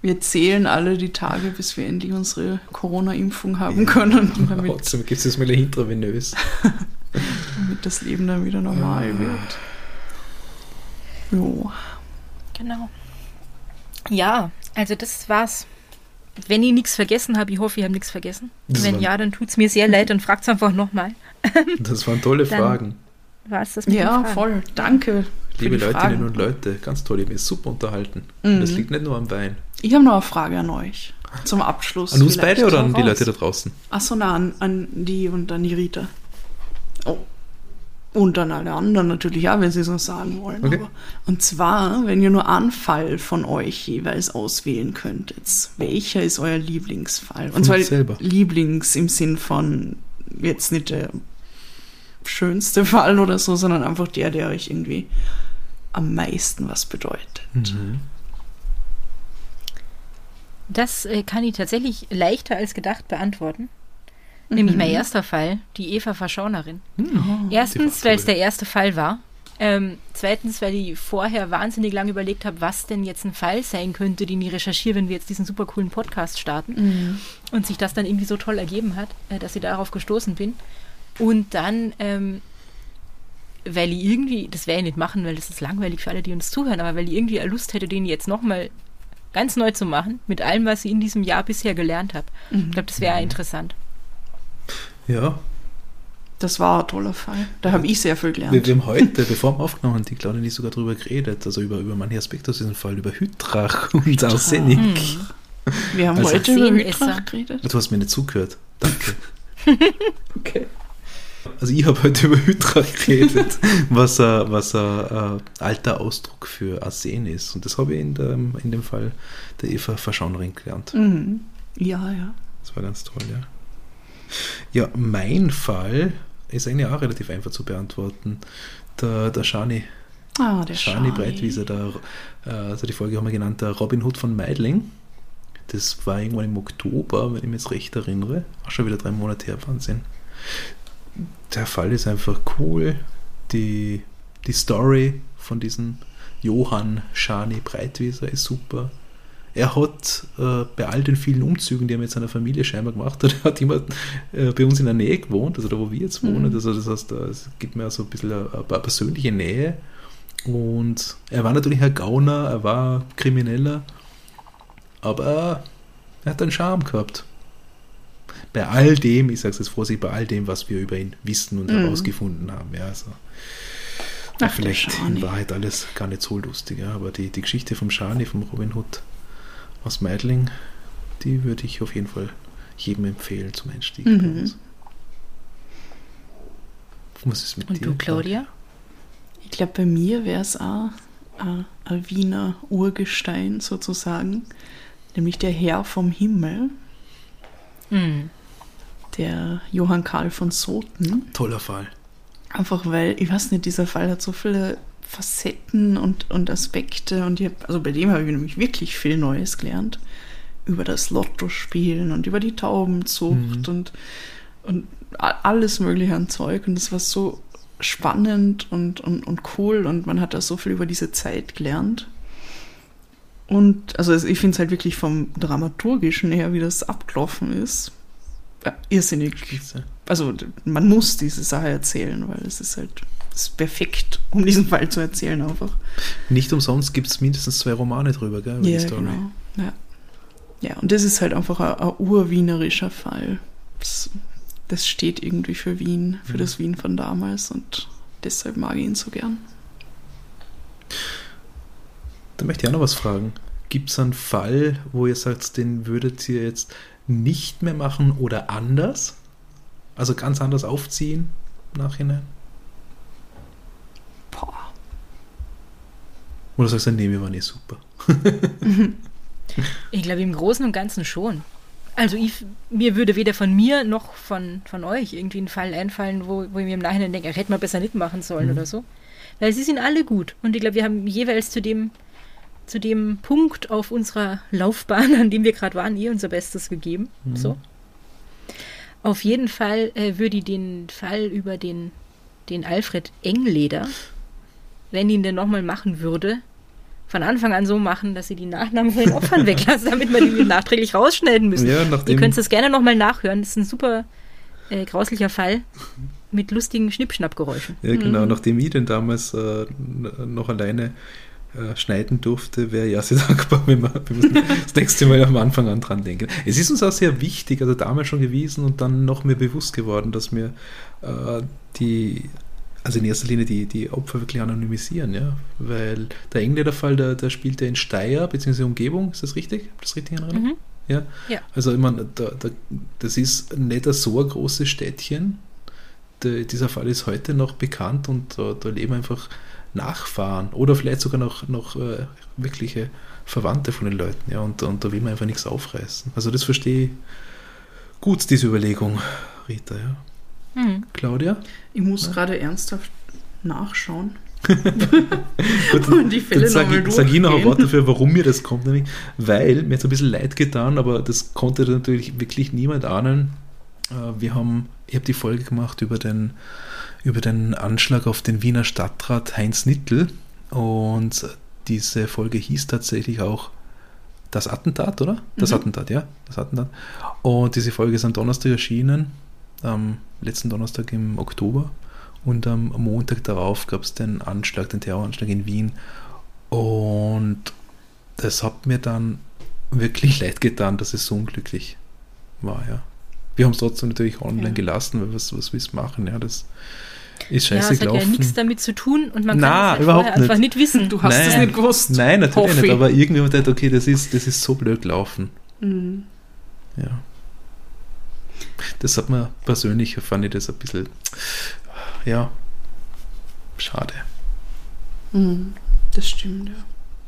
Wir zählen alle die Tage, bis wir endlich unsere Corona-Impfung haben können, damit, Trotzdem gibt es mal intravenös. damit das Leben dann wieder normal wird. Jo. Genau. Ja, also das war's. Wenn ich nichts vergessen habe, ich hoffe, ich habe nichts vergessen. Das Wenn ja, dann tut's mir sehr leid und fragt's einfach nochmal. Das waren tolle Dann- Fragen. War es das mit den Ja, Fragen? voll. Danke. Liebe Leutinnen Fragen. und Leute, ganz toll, ich bin super unterhalten. Mhm. Und das liegt nicht nur am Wein. Ich habe noch eine Frage an euch. Zum Abschluss. An uns beide oder an die. Leute da draußen? Achso, na, an, an die und an die Rita. Oh. Und an alle anderen natürlich auch, wenn sie so sagen wollen. Okay. Aber, und zwar, wenn ihr nur einen Fall von euch jeweils auswählen könntet, welcher ist euer Lieblingsfall? Und zwar. Lieblings im Sinn von jetzt nicht der schönste Fall oder so, sondern einfach der, der euch irgendwie am meisten was bedeutet. Mhm. Das äh, kann ich tatsächlich leichter als gedacht beantworten. Nämlich Mhm. mein erster Fall, die Eva Verschaunerin. Hm. Erstens, Die weil es der erste Fall war. Ähm, zweitens, weil ich vorher wahnsinnig lange überlegt habe, was denn jetzt ein Fall sein könnte, den ich recherchiere, wenn wir jetzt diesen super coolen Podcast starten. Mhm. Und sich das dann irgendwie so toll ergeben hat, äh, dass ich darauf gestoßen bin. Und dann, ähm, weil ich irgendwie, das werde ich nicht machen, weil das ist langweilig für alle, die uns zuhören, aber weil ich irgendwie Lust hätte, den jetzt nochmal ganz neu zu machen, mit allem, was ich in diesem Jahr bisher gelernt habe. Ich glaube, das wäre interessant. Ja, Das war ein toller Fall. Da habe ich sehr viel wir, gelernt. wir haben heute, bevor wir aufgenommen haben, die Claudia nicht sogar drüber geredet, also über, über manche Aspekte aus diesem Fall, über Hydrach und Arsenik. Wir haben Also- heute über Seenesser. Hydra geredet. Du hast mir nicht zugehört. Danke. Okay. Also ich habe heute über Hydra geredet, was ein, was ein alter Ausdruck für Arsen ist. Und das habe ich in dem, in dem Fall der Eva Verschaunerin gelernt. Mhm. Ja, ja. Das war ganz toll, ja. Ja, mein Fall ist eigentlich auch relativ einfach zu beantworten. Der, der Shani, Ah, der Shani Shani. Breitwieser, der, äh, also die Folge haben wir genannt, der Robin Hood von Meidling. Das war irgendwann im Oktober, wenn ich mich jetzt recht erinnere. Auch schon wieder drei Monate her, Wahnsinn. Der Fall ist einfach cool. Die, die Story von diesem Johann Shani Breitwieser ist super. Er hat äh, bei all den vielen Umzügen, die er mit seiner Familie scheinbar gemacht hat, er hat immer äh, bei uns in der Nähe gewohnt, also da wo wir jetzt wohnen. Also das heißt, da- es gibt mir so ein bisschen eine, eine persönliche Nähe. Und er war natürlich ein Gauner, er war Krimineller, aber er hat einen Charme gehabt. Bei all dem, ich sage es jetzt vorsichtig, bei all dem, was wir über ihn wissen und Mhm. herausgefunden haben. Ja, also, Ach, vielleicht in Wahrheit alles gar nicht so lustig, ja, aber die, die Geschichte vom Shani, vom Robin Hood aus Meidling, die würde ich auf jeden Fall jedem empfehlen zum Einstieg. Mhm. uns. Was ist mit Und dir? du, Claudia? Ich glaube, bei mir wäre es auch ein, ein Wiener Urgestein sozusagen, nämlich der Herr vom Himmel, Hm. der Johann Karl von Soten. Toller Fall. Einfach weil, ich weiß nicht, dieser Fall hat so viele Facetten und, und Aspekte und ich hab, also bei dem habe ich nämlich wirklich viel Neues gelernt. Über das Lottospielen und über die Taubenzucht und, und a- alles mögliche an Zeug. Und das war so spannend und, und, und cool und man hat da so viel über diese Zeit gelernt. Und also ich finde es halt wirklich vom Dramaturgischen her, wie das abgelaufen ist, ja, irrsinnig Spitze. also man muss diese Sache erzählen, weil es ist halt es ist perfekt, um diesen Fall zu erzählen einfach. Nicht umsonst gibt es mindestens zwei Romane drüber, gell? Story. genau. Ja. ja, und das ist halt einfach ein, ein urwienerischer Fall. Das, das steht irgendwie für Wien, für Mhm. das Wien von damals und deshalb mag ich ihn so gern. Da möchte ich auch noch was fragen. Gibt es einen Fall, wo ihr sagt, den würdet ihr jetzt nicht mehr machen oder anders? Also ganz anders aufziehen im Nachhinein? Boah. Oder sagst du, nee, wir waren eh super. Ich glaube, im Großen und Ganzen schon. Also ich, mir würde weder von mir noch von, von euch irgendwie ein Fall einfallen, wo, wo ich mir im Nachhinein denke, hätte man besser nicht machen sollen Mhm. oder so. Weil sie sind alle gut. Und ich glaube, wir haben jeweils zu dem, zu dem Punkt auf unserer Laufbahn, an dem wir gerade waren, ihr unser Bestes gegeben. Mhm. So. Auf jeden Fall äh, würde ich den Fall über den, den Alfred Engleder, wenn ich ihn denn nochmal machen würde, von Anfang an so machen, dass sie die Nachnamen von den Opfern weglassen, damit wir die nachträglich rausschneiden müssen. Ja, Ihr nachdem, könnt es gerne nochmal nachhören. Das ist ein super äh, grauslicher Fall mit lustigen Schnippschnappgeräuschen. ja, genau, Mhm. nachdem ich den damals äh, noch alleine äh, schneiden durfte, wäre ja sehr dankbar, wenn wir, wenn wir das nächste Mal am Anfang an dran denken. Es ist uns auch sehr wichtig, also damals schon gewesen und dann noch mehr bewusst geworden, dass wir äh, die, also in erster Linie die, die Opfer wirklich anonymisieren, ja, weil der Engländer-Fall, der, der spielt ja in Steyr, beziehungsweise Umgebung, ist das richtig? Hab das richtig in Erinnerung? Mhm. Ja. Ja. Also ich meine, da, da, das ist nicht so ein großes Städtchen. Der, dieser Fall ist heute noch bekannt und da, da leben einfach Nachfahren oder vielleicht sogar noch, noch äh, wirkliche Verwandte von den Leuten. Ja, und, und da will man einfach nichts aufreißen. Also das verstehe ich gut, diese Überlegung, Rita. Ja. Mhm. Claudia? Ich muss gerade ernsthaft nachschauen. Gut, Und die Fälle dann sage nochmal ich, sag ich noch ein. Wort dafür, warum mir das kommt. Nämlich, weil mir jetzt ein bisschen leid getan, aber das konnte natürlich wirklich niemand ahnen. Äh, Wir haben, ich habe die Folge gemacht über den, über den Anschlag auf den Wiener Stadtrat Heinz Nittel. Und diese Folge hieß tatsächlich auch das Attentat, oder? Das Mhm. Attentat, ja, das Attentat. Und diese Folge ist am Donnerstag erschienen, am letzten Donnerstag im Oktober. Und am Montag darauf gab es den Anschlag, den Terroranschlag in Wien. Und das hat mir dann wirklich leid getan, dass es so unglücklich war, ja. Wir haben es trotzdem natürlich online Ja. gelassen, weil was, was willst du machen, ja, das ist Ja, scheiße es hat ja gelaufen. nichts damit zu tun und man Na, kann es halt überhaupt vorher einfach nicht. nicht wissen. Du hast Nein. nicht gewusst. Nein, natürlich Hoffe nicht, ich. aber irgendwie gedacht, okay, das ist, das ist so blöd gelaufen. Mhm. Ja. Das hat mir persönlich, fand ich das ein bisschen, ja, schade. Mhm. Das stimmt, ja.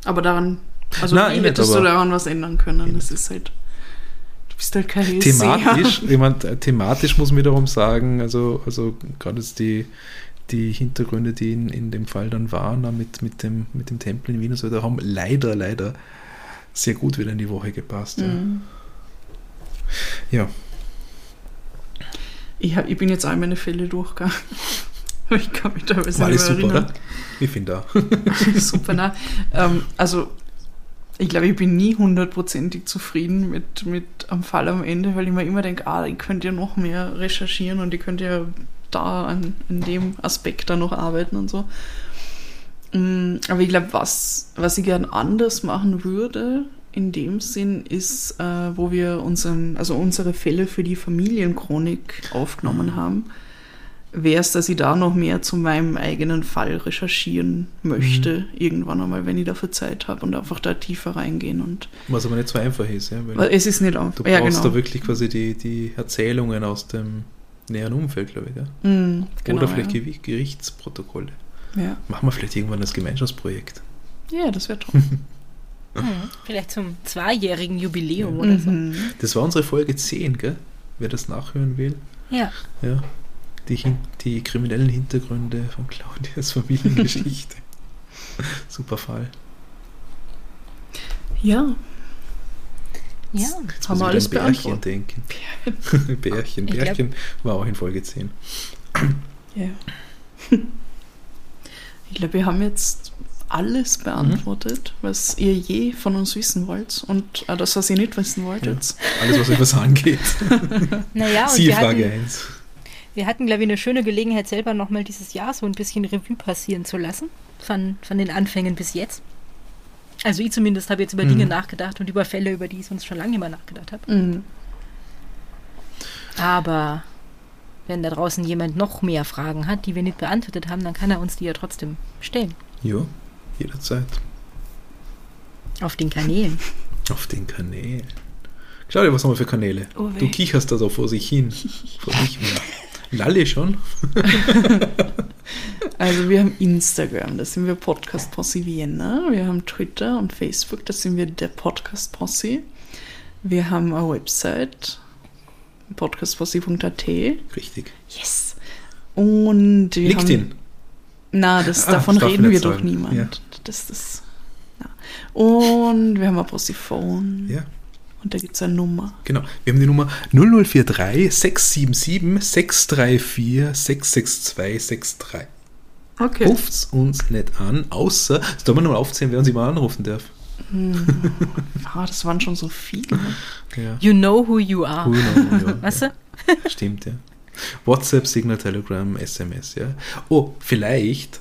Aber daran, also Nein, wie nicht, hättest du daran was ändern können? Das ist halt bist halt kein thematisch, ich mein, thematisch muss man wiederum sagen, also, also gerade jetzt die, die Hintergründe, die in, in dem Fall dann waren, mit, mit, dem, mit dem Tempel in Wien und so weiter, haben leider, leider sehr gut wieder in die Woche gepasst. Ja. Mhm. ja. Ich, hab, ich bin jetzt all meine Fälle durchgegangen. Ich kann mich teilweise War nicht mehr super, erinnern. oder? Ich finde auch. Super, na. Ähm, also, ich glaube, ich bin nie hundertprozentig zufrieden mit, mit am Fall am Ende, weil ich mir immer denke, ah, ich könnte ja noch mehr recherchieren und ich könnte ja da an, an dem Aspekt da noch arbeiten und so. Mm, Aber ich glaube, was, was ich gern anders machen würde, in dem Sinn, ist, äh, wo wir unseren, also unsere Fälle für die Familienchronik aufgenommen haben, wäre es, dass ich da noch mehr zu meinem eigenen Fall recherchieren möchte, irgendwann einmal, wenn ich dafür Zeit habe und einfach da tiefer reingehen. Und Was aber nicht so einfach ist, ja, weil es ist nicht du einfach. brauchst Ja, genau. da wirklich quasi die, die Erzählungen aus dem näheren Umfeld, glaube ich. Ja? Mm, genau Oder vielleicht ja. Gerichtsprotokolle. Ja. Machen wir vielleicht irgendwann das Gemeinschaftsprojekt. ja, das wäre toll. Hm, vielleicht zum zweijährigen Jubiläum oder so. Mhm. Das war unsere Folge 10, gell? Wer das nachhören will. Ja. Ja. Die, Hin die kriminellen Hintergründe von Claudias Familiengeschichte. Super Fall. Ja, Ja. Jetzt Haben wir alles an Bärchen beantwortet? denken. Bärchen. Glaub- Bärchen war auch in Folge 10. ja. Ich glaube, wir haben jetzt alles beantwortet, was ihr je von uns wissen wollt und auch das, was ihr nicht wissen wolltet. Alles, was etwas angeht. Naja, und Sie wir Frage hatten, 1. wir hatten, glaube ich, eine schöne Gelegenheit, selber nochmal dieses Jahr so ein bisschen Revue passieren zu lassen. Von, von den Anfängen bis jetzt. Also ich zumindest habe jetzt über Mhm. Dinge nachgedacht und über Fälle, über die ich sonst schon lange mal nachgedacht habe. Mhm. Aber wenn da draußen jemand noch mehr Fragen hat, die wir nicht beantwortet haben, dann kann er uns die ja trotzdem stellen. Ja, jederzeit. Auf den Kanälen. Auf den Kanälen. Claudia, was haben wir für Kanäle? Oh, du kicherst da so vor sich hin. Vor sich hin. Lalle schon? Also wir haben Instagram, da sind wir Podcast Posse Vienna. Wir haben Twitter und Facebook, da sind wir der Podcast Posse. Wir haben eine Website, podcastposse.at. Richtig. Yes. Und wir LinkedIn. haben... Na, das, Ah, davon reden wir doch niemand. Ja. Das, das, ja. Und wir haben ein Possiphone. Ja, Und da gibt es eine Nummer. genau. Wir haben die Nummer 0043 677 634 662 63. Okay. Ruft's uns nicht an, außer, das darf man nur aufzählen, wer uns immer anrufen darf. Ah, das waren schon so viele. Ja. You know who you are. Cool, no, ja. Weißt du? Stimmt, ja. WhatsApp, Signal, Telegram, SMS, ja. Oh, vielleicht,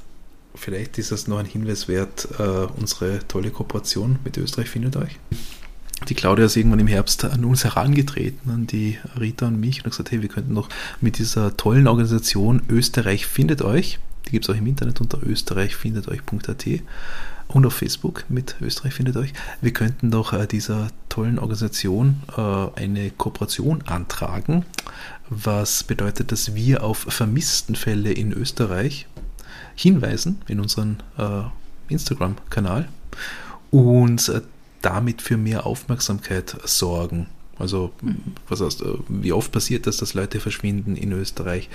vielleicht ist das noch ein Hinweis wert, äh, unsere tolle Kooperation mit Österreich findet euch. Die Claudia ist irgendwann im Herbst an uns herangetreten, an die Rita und mich, und hat gesagt, hey, wir könnten doch mit dieser tollen Organisation Österreich findet euch, die gibt es auch im Internet unter österreichfindeteuch.at und auf Facebook mit Österreich findet euch. Wir könnten doch äh, dieser tollen Organisation äh, eine Kooperation antragen, was bedeutet, dass wir auf Vermisstenfälle in Österreich hinweisen in unseren äh, Instagram-Kanal. Und äh, damit für mehr Aufmerksamkeit sorgen. Also, was heißt, äh, wie oft passiert das, dass Leute verschwinden in Österreich?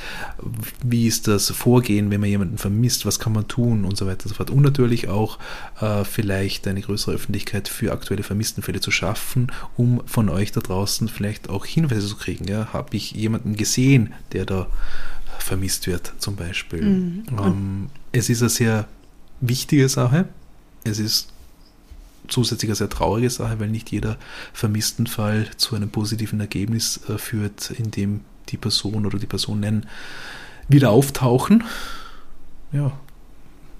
Wie ist das Vorgehen, wenn man jemanden vermisst? Was kann man tun? Und so weiter und so fort. Und natürlich auch äh, vielleicht eine größere Öffentlichkeit für aktuelle Vermisstenfälle zu schaffen, um von euch da draußen vielleicht auch Hinweise zu kriegen. Ja? Habe ich jemanden gesehen, der da vermisst wird, zum Beispiel? Mhm. Ähm, es ist eine sehr wichtige Sache. Es ist zusätzlich eine sehr traurige Sache, weil nicht jeder Vermisstenfall zu einem positiven Ergebnis äh, führt, in dem die Person oder die Personen wieder auftauchen. Ja,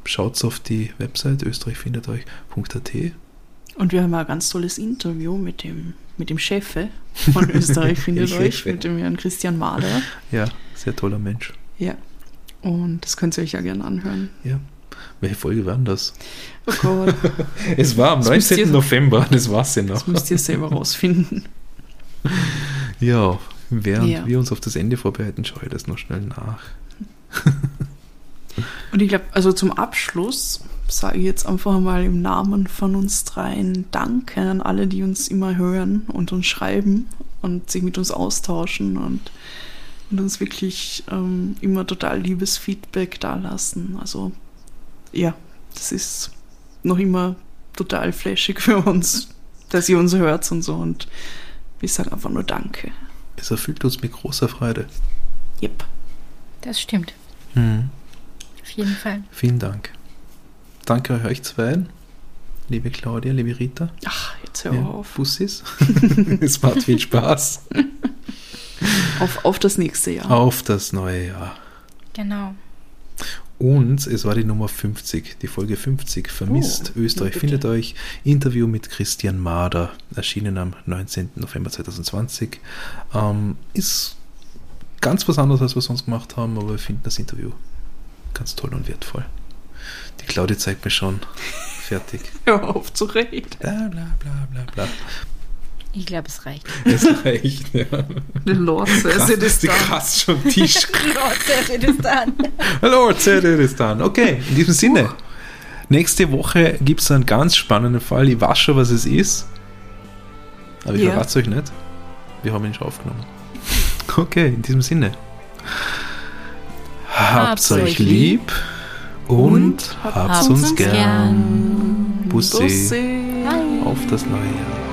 schaut auf die Website österreichfindeteuch.at. Und wir haben ein ganz tolles Interview mit dem, mit dem Chefe von Österreich findet euch, Chefe. mit dem Herrn Christian Mahler. Ja, sehr toller Mensch. Ja. Und das könnt ihr euch ja gerne anhören. Ja. Welche Folge war denn das? Oh Gott, Es war am Das müsst 19. ihr- November, das war's ja noch. das müsst ihr selber rausfinden. Ja, während Ja. wir uns auf das Ende vorbereiten, schaue ich das noch schnell nach. Und ich glaube, also zum Abschluss sage ich jetzt einfach mal im Namen von uns dreien Danke an alle, die uns immer hören und uns schreiben und sich mit uns austauschen und, und uns wirklich ähm, immer total liebes Feedback dalassen. Also ja, das ist noch immer total flashig für uns, dass ihr uns hört und so. Und wir sagen einfach nur Danke. Es erfüllt uns mit großer Freude. Yep. Das stimmt. Mhm. Auf jeden Fall. Vielen Dank. Danke euch zwei. Liebe Claudia, liebe Rita. Ach, jetzt hör Ja, auf. Bussis. es macht viel Spaß. auf. Auf das nächste Jahr. Auf das neue Jahr. Genau. Und es war die Nummer 50, die Folge 50, Vermisst Oh, Österreich. Findet euch Interview mit Christian Mader, erschienen am 19. November 2020. Ähm, ist ganz was anderes, als wir sonst gemacht haben, aber wir finden das Interview ganz toll und wertvoll. Die Claudia zeigt mir schon. Fertig. Hör auf zu reden. Bla bla bla bla bla. Ich glaube, es reicht. Das reicht, ja. The Lord says Krass, it is sie done. kratzt schon am Tisch. erzähl dir das dann. Okay, in diesem Sinne. Nächste Woche gibt es einen ganz spannenden Fall. Ich weiß schon, was es ist. Aber ich Ja. verrate es euch nicht. Wir haben ihn schon aufgenommen. Okay, in diesem Sinne. Habt's euch lieb und habt's uns gern. Bussi. Bussi. Auf das neue Jahr.